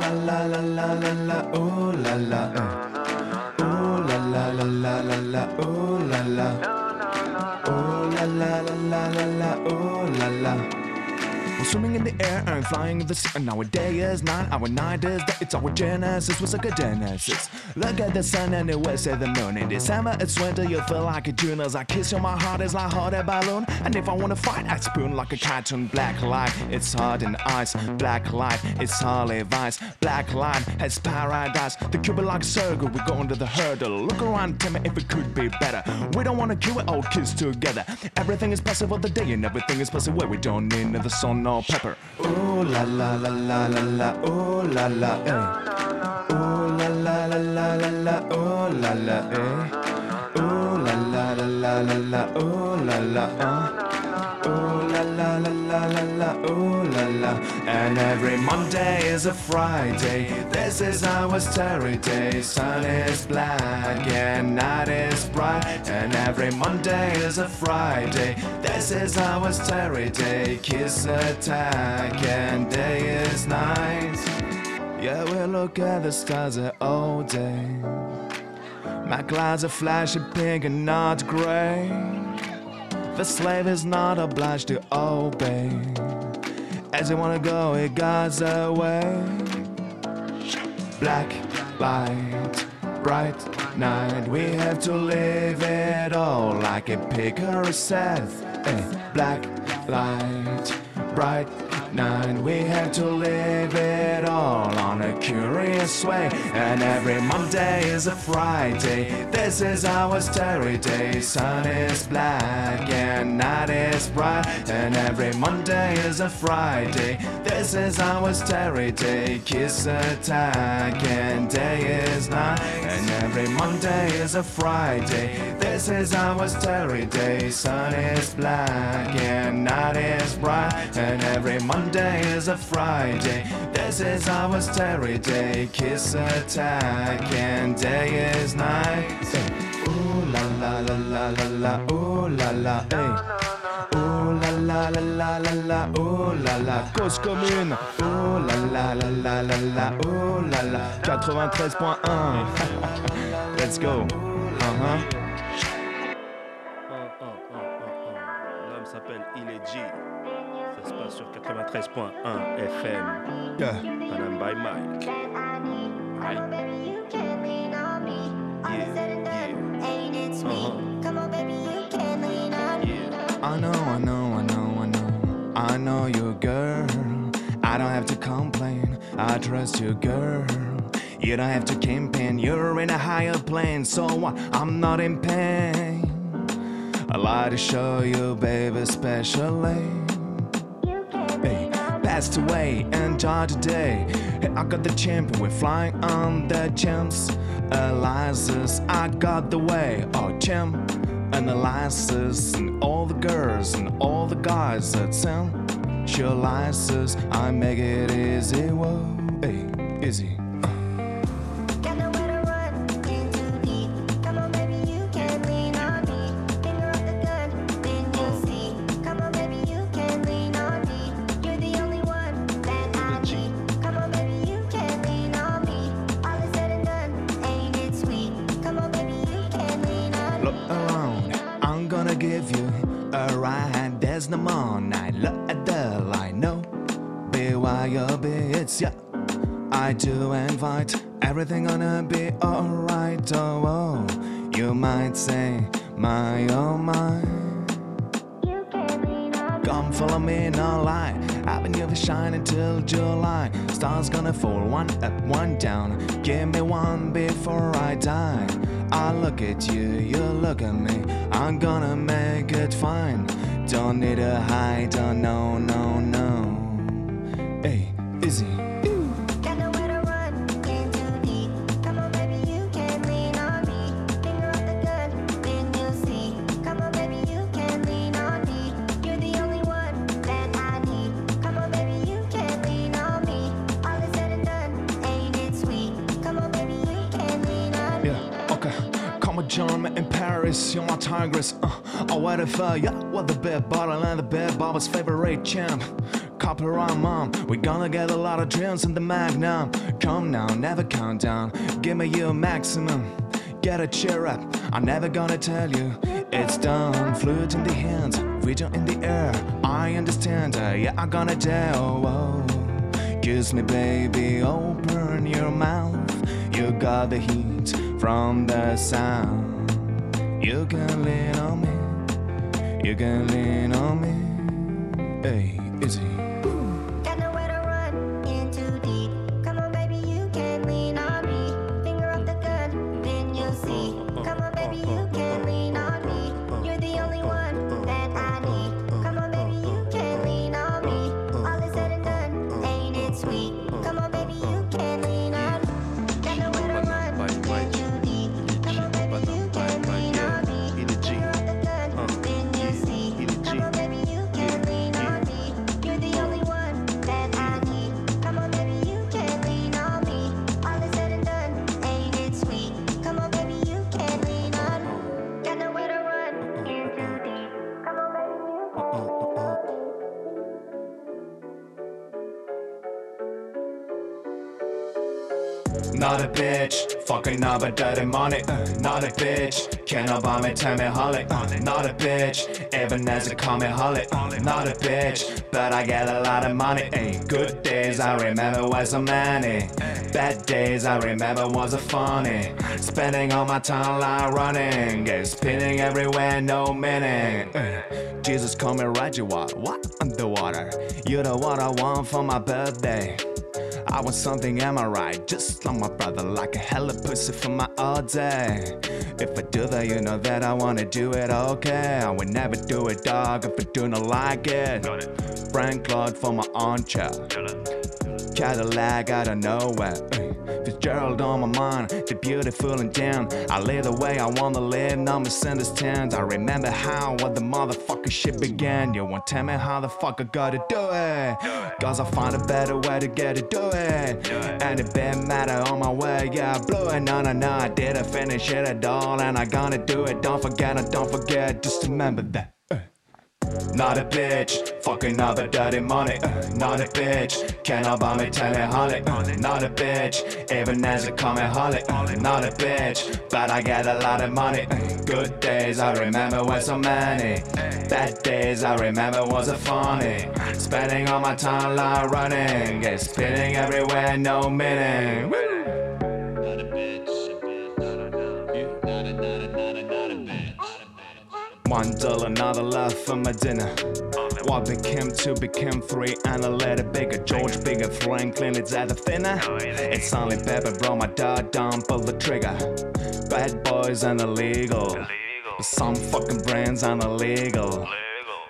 la la la la la la. Ooh la la. Ooh la la la la la la. Ooh la la. Ooh la la la la la la. Ooh la la. We're swimming in the air and flying in the sea. And our day is night, our night is day. It's our genesis, was like a genesis. Look at the sun and the west of the moon. In December it's winter, you feel like a June. As I kiss you, my heart is like hot air balloon. And if I wanna fight, I spoon like a cartoon. Black light, it's hard in ice. Black light, it's solid vice. Black light has paradise. The cube like circle, we go under the hurdle. Look around, tell me if it could be better. We don't wanna kill it, all kids together. Everything is possible the day and everything is possible where we don't need another sun nor pepper. Ooh la la la la la la, ooh la la, eh. Ooh la la la la la la, ooh la la, eh. Ooh la la la la la la, ooh la la, uh. Ooh la la la la ooh la la. And every Monday is a Friday. This is our starry day. Sun is black and night is bright. And every Monday is a Friday. This is our starry day. Kiss attack and day is night. Yeah, we look at the stars all day. My clouds are flashing pink and not gray. The slave is not obliged to obey. As you wanna go, it goes away. Black light, bright night. We have to live it all like a a Seth. Eh, Black light, bright night. We had to live it all on a curious way. And every Monday is a Friday. This is our starry day. Sun is black and night is bright. And every Monday is a Friday. This is our starry day. Kiss attack and day is night. And every Monday is a Friday. This is our starry day. Sun is black and night is bright. And every Monday is a Friday. This is our starry day. Kiss attack and day is night. Hey. Ooh la la la la la la. Ooh la la. Hey. Ooh la la la la la la. Ooh la la. Cause commune. Ooh la la la la la la. Ooh la la. 93.1. Let's go. Uh-huh. L'homme sur 93.1 FM. Yeah. Panam by Mike. Right. Uh-huh. I know, I know, I know, I know. I know you, girl. I don't have to complain. I trust you, girl. You don't have to campaign. You're in a higher plane. So what? I'm not in pain. I like to show you, baby, especially. Passed away and died today. Hey, I got the champion, we're flying on the champs. Elias, I got the way. Oh, champ. And Elias, and all the girls, and all the guys that sound. Sure, Elias, I make it easy. Whoa, hey, easy. Come follow me, no lie. Avenue of shine until July. Stars gonna fall one up, one down. Give me one before I die. I look at you, you look at me. I'm gonna make it fine. Don't need to hide, oh no, no, no. Hey, tigress. Uh, I'll wait for ya with the big bottle and the big Bob's favorite champ. Copyright mom, we gonna get a lot of drinks in the magnum. Come now, never count down. Give me your maximum. Get a cheer up, I'm never gonna tell you. It's done, fluid in the hands, vision in the air. I understand, uh, yeah, I'm gonna tell. Oh. Kiss me, baby, open your mouth. You got the heat from the sound. You can lean on me. You can lean on me. Hey, easy. Fucking up a dirty money. Not a bitch, can't buy me, tell me holly. Not a bitch, even as a me holly. Not a bitch, but I get a lot of money. Good days I remember was so many. Bad days I remember was a funny. Spending all my time like running, spinning everywhere, no meaning. Uh, Jesus call me Roger Water, what underwater? You know what I want for my birthday. I want something, am I right? Just like my brother, like a hella pussy for my all day. Eh? If I do that, you know that I wanna do it okay. I would never do it, dog, if I do not like it. Frank Claude for my armchair. Cadillac out of nowhere. Ay, Fitzgerald on my mind, the beautiful and damn. I live the way I wanna live, no misunderstands. I remember how what the motherfucker shit began. You won't tell me how the fuck I gotta do it. Cause I find a better way to get it, do it. And it been matter on my way, yeah, I blew it. No, no, no, I didn't finish it at all. And I gonna do it, don't forget, I don't forget, just remember that. Not a bitch, fucking up the dirty money. Not a bitch, cannot buy me. Uh, not a bitch, even as a. Uh, not a bitch, but I get a lot of money. Good days I remember were so many. Bad days I remember was a funny. Spending all my time like running, get spinning everywhere, no meaning. One dollar, not a for my dinner. What became two became three, and a little bigger. George bigger, Franklin, it's at the thinner. It's only pepper, bro, my dog, don't pull the trigger. Bad boys and illegal. Some fucking brands are illegal.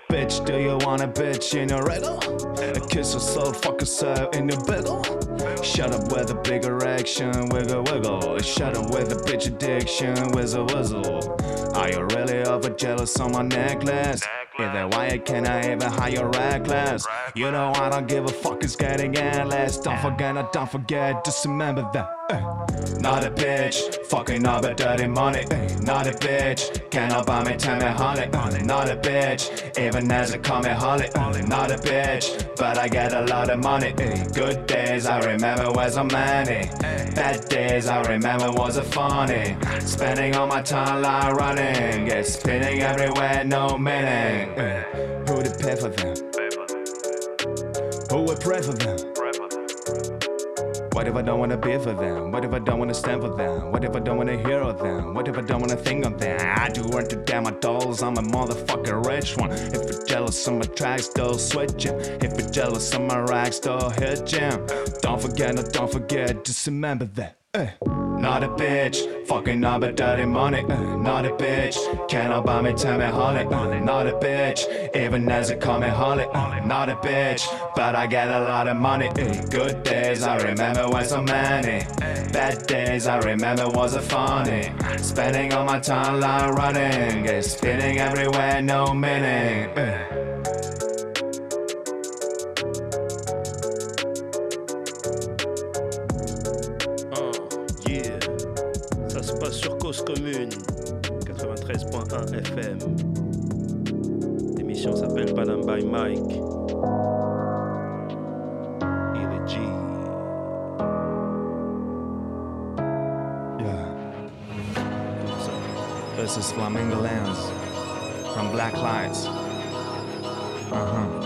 Bitch, do you want a bitch in your riddle? A kiss or so, fuck yourself in your bagel. Shut up with a big erection, wiggle wiggle. Shut up with a bitch addiction, whizzle whizzle. Are you really over jealous on my necklace? Either way, can I even hire reckless? You know I don't give a fuck, it's getting endless. Don't forget, no, don't forget, just remember that. Not a bitch, fucking up a dirty money. Not a bitch, cannot buy me, tell me honey. Not a bitch, even as a call holly. Uh, Not a bitch, but I get a lot of money. Good days I remember was a many. Bad days I remember was a funny. Spending all my time like running, get spinning everywhere, no meaning. Who to pay for them? Who would pray for them? What if I don't wanna be for them? What if I don't wanna stand for them? What if I don't wanna hear of them? What if I don't wanna think of them? I do want to damn my dolls, I'm a motherfucking rich one. If you're jealous of my tracks, don't switch 'em. If you're jealous of my racks, don't hit jam. Don't forget, no, don't forget, just remember that. eh. Not a bitch, fucking up a dirty money. uh, not a bitch, cannot buy me, tell me honey. uh, not a bitch, even as a call me holly. uh, not a bitch, but I get a lot of money. eh. good days, I remember when so many. Bad days, I remember wasn't funny. Spending all my time like running, spinning everywhere, no meaning. S'appelle Panam by Mike. Il. Yeah. This is Flamingo Lands from Black Lights. Uh huh.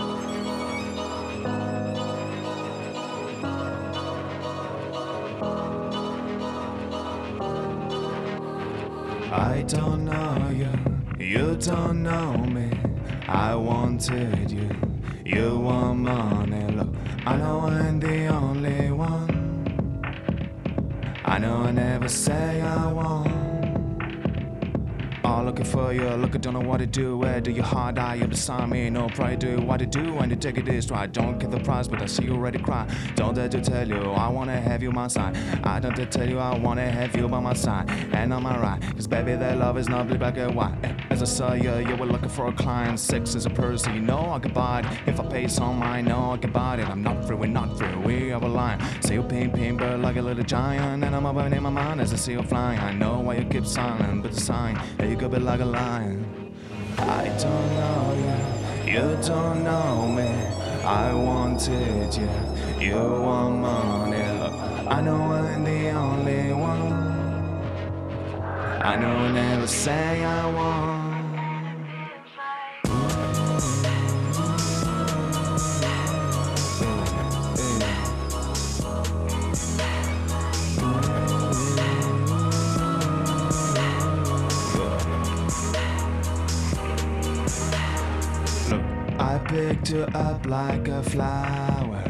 I don't know you, you don't know me. I wanted you, never say I won't. All looking for you, look, I don't know what to do. Where do your hard eye? You beside me, no pride, do what to do. And you take it this right. Don't get the prize, but I see you already cry. Don't dare to tell you, I wanna have you my side. I don't dare tell you, I wanna have you by my side. And on my right, cause baby, that love is not black, and white. As I saw you, you were looking for a client. Sex is a person, you know I can buy it. If I pay some, I know I can buy it. I'm not free, we're not free, we are a lion. Say you pain, pain, but like a little giant. And I'm up in my mind as I see you flying. I know why you keep silent, but the sign that you could be like a lion. I don't know you, you don't know me. I wanted you, you want money. I know I'm the only one. I know I never say I won't. You up like a flower.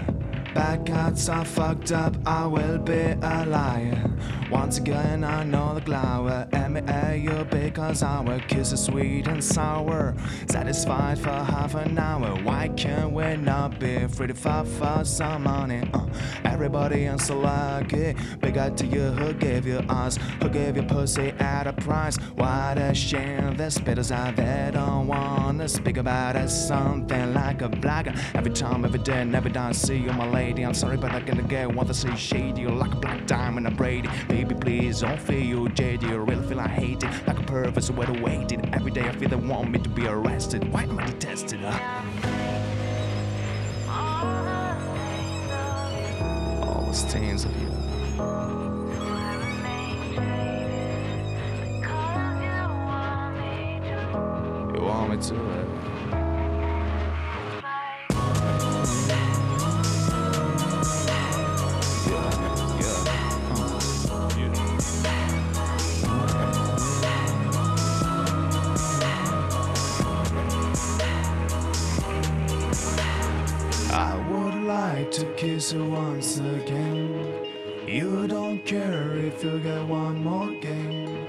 Back out so fucked up, I will be a liar. Once again, I know the glower. M-A-U because our kiss is sweet and sour. Satisfied for half an hour. Why can't we not be free to fight for some money? Uh, everybody else so lucky. Big up to you who gave you us, who gave you pussy at a price. What a shame, there's spitters out there don't wanna speak about it. Something like a blogger. Every time, every day, never I see you, my lady. I'm sorry, but I can't get what I say shady. You're like a black diamond, I'm Brady. Baby, please don't feel you jaded. You really feel I hate it. Like a perfect way to wait it. Every day I feel they want me to be arrested. Why am I detested? All the stains of you. You want me to? Eh? I would like to kiss you once again. You don't care if you get one more game.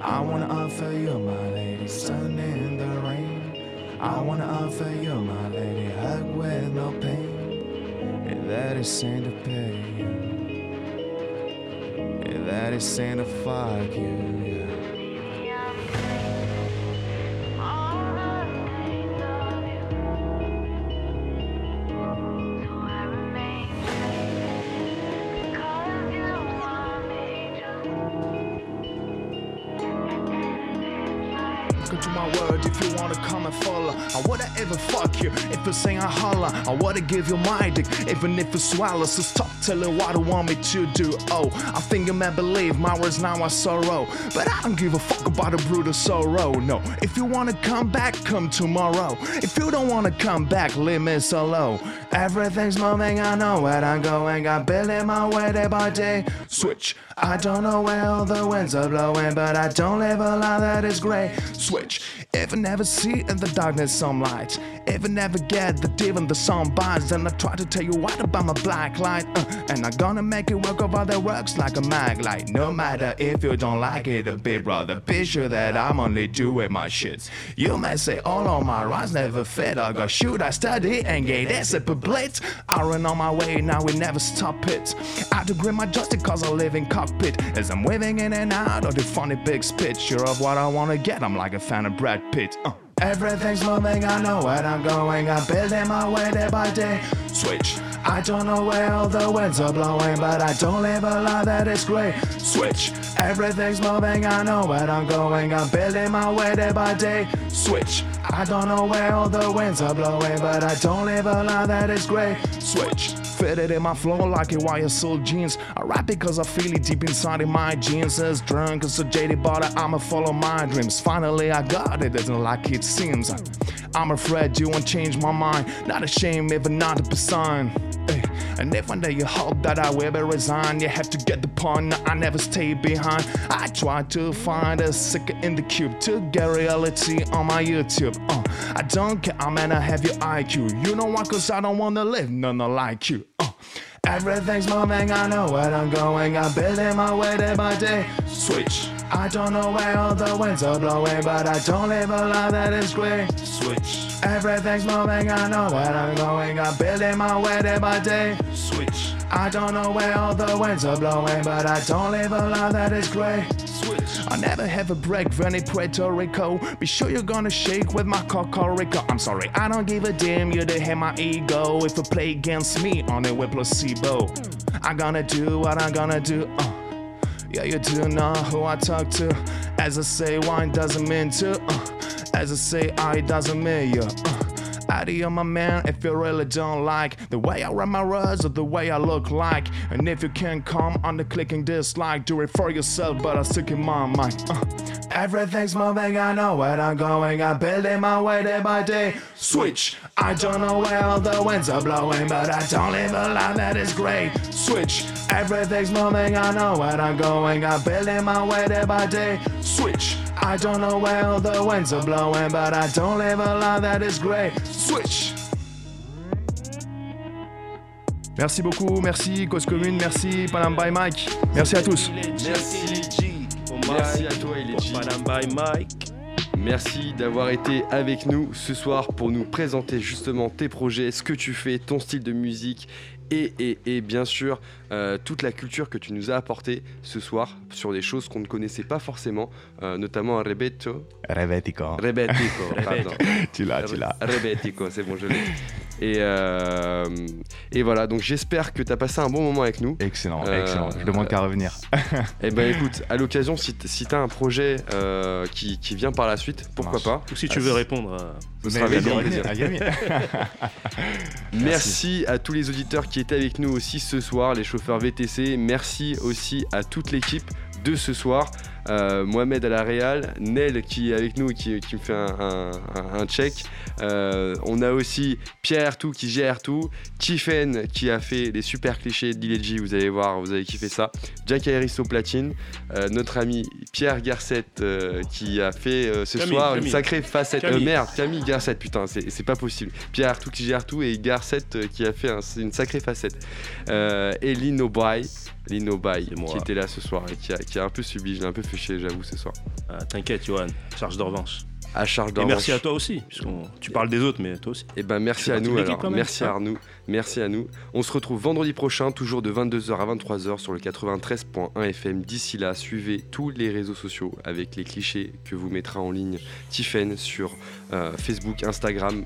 I wanna offer you, my lady, sun in the rain. I wanna offer you, my lady, hug with no pain. If that is saying to pay if that is saying to fuck you, I woulda ever fuck you. If you sing, I holler. I woulda give you my dick, even if you swallow. So stop telling what you want me to do. Oh, I think you may believe my words now are sorrow. But I don't give a fuck about a brutal sorrow. No, if you wanna come back, come tomorrow. If you don't wanna come back, leave me solo. Everything's moving, I know where I'm going. I'm building my way day by day. Switch. I don't know where all the winds are blowing, but I don't live a life that is gray. Switch. I never see in the darkness some light, I never get the deep in the sun binds, then I try to tell you what about my black light. Uh, and I'm gonna make it work over the works like a mag light. No matter if you don't like it, big brother, be sure that I'm only doing my shits. You may say all of my rhymes never fit. I go shoot, I study and get a blitz. I run on my way, now we never stop it. I do my justice cause I live in cockpit. As I'm waving in and out of the funny big spit. Sure of what I wanna get, I'm like a fan of Brad pit. Uh. Everything's moving, I know where I'm going. I'm building my way day by day. Switch. I don't know where all the winds are blowing, but I don't live a life that is great. Switch. Everything's moving, I know where I'm going. I'm building my way day by day. Switch. I don't know where all the winds are blowing, but I don't live a life that is great. Switch. Fitted in my flow like a wire soul jeans. I rap because I feel it deep inside in my jeans. As drunk as a jaded body, I'ma follow my dreams. Finally, I got it, isn't like it seems. I'm afraid you won't change my mind. Not ashamed, even not a person. And if one day you hope that I will be resigned, you have to get the point. I never stay behind. I try to find a sicker in the cube to get reality on my YouTube. Uh, I don't care, I'm gonna have your IQ. You know why? Cause I don't wanna live none like you. Uh, Everything's moving, I know where I'm going. I'm building my way day by day. Switch. I don't know where all the winds are blowing, but I don't live a life that is great. Switch. Everything's moving, I know where I'm going. I'm building my way day by day. Switch. I don't know where all the winds are blowing, but I don't live a life that is great. Switch. I never have a break for any Puerto Rico. Be sure you're gonna shake with my cocorico. I'm sorry, I don't give a damn. You to hit my ego. If you play against me, on it with placebo. I'm gonna do what I'm gonna do. Uh. Yeah, you do know who I talk to. As I say, wine doesn't mean to. Uh. As I say, I doesn't mean you. Uh. Adios, my man, if you really don't like the way I run my words or the way I look like. And if you can't come on the clicking dislike, do it for yourself, but I stick in my mind. Uh. Everything's moving, I know where I'm going. I'm building my way day by day. Switch. I don't know where all the winds are blowing, but I don't live a life that is great. Switch. Everything's moving, I know where I'm going. I'm building my way day by day. Switch. I don't know where all the winds are blowing, but I don't live a life that is great. Switch. Merci beaucoup, merci Cause Commune, merci Panam by Mike. Merci à tous. Merci. Merci à toi, Eleji. Madame by Mike. Merci d'avoir été avec nous ce soir pour nous présenter justement tes projets, ce que tu fais, ton style de musique et, et- et bien sûr euh, toute la culture que tu nous as apportée ce soir sur des choses qu'on ne connaissait pas forcément, euh, notamment Rebeto. Rebetico. Rebetico, pardon. Tu l'as, tu l'as. Rebetico, c'est bon, je l'ai. Et, euh, et voilà, donc j'espère que tu as passé un bon moment avec nous. Excellent, Euh, excellent. Je demande qu'à revenir. Eh ben écoute, à l'occasion, si tu as un projet euh, qui, qui vient par la suite, pourquoi Marche. pas Ou si tu veux répondre à. Ce Mais sera avec vas-y, grand revenez, plaisir. revenez. Merci à tous les auditeurs qui étaient avec nous aussi ce soir, les chauffeurs VTC. Merci aussi à toute l'équipe de ce soir. Euh, Mohamed à la Réal, Nel qui est avec nous, qui, qui me fait un, un- un- un check. Euh, on a aussi Pierre tout qui gère tout. Tiffen qui a fait les super clichés de Dileji, vous allez voir, vous allez kiffer ça. Jack Harris au platine. Euh, notre ami Pierre Garcette qui a fait ce Camille, soir une sacrée facette. Merde, Camille Garcette, putain, c'est pas possible. Pierre tout qui gère tout et Garcette qui a fait un- une sacrée facette. Et Lino Bay, Lino Bay qui était là ce soir et qui a, qui a un peu subi, je l'ai un peu fait j'avoue, ce soir. Ah, T'inquiète, Johan. Charge de revanche. À Charles Et d'Orange. merci à toi aussi. puisqu'on- tu parles des autres, mais toi aussi. Et ben merci à nous alors. Merci à Arnaud. Merci à nous. On se retrouve vendredi prochain, toujours de 22h à 23h sur le 93.1 FM. D'ici là, suivez tous les réseaux sociaux avec les clichés que vous mettra en ligne Tiffen sur euh, Facebook, Instagram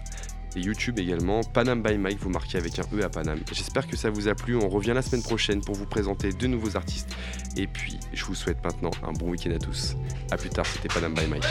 et YouTube également. Panam by Mike, vous marquez avec un E à Panam. J'espère que ça vous a plu. On revient la semaine prochaine pour vous présenter de nouveaux artistes. Et puis, je vous souhaite maintenant un bon week-end à tous. A plus tard, c'était Panam by Mike.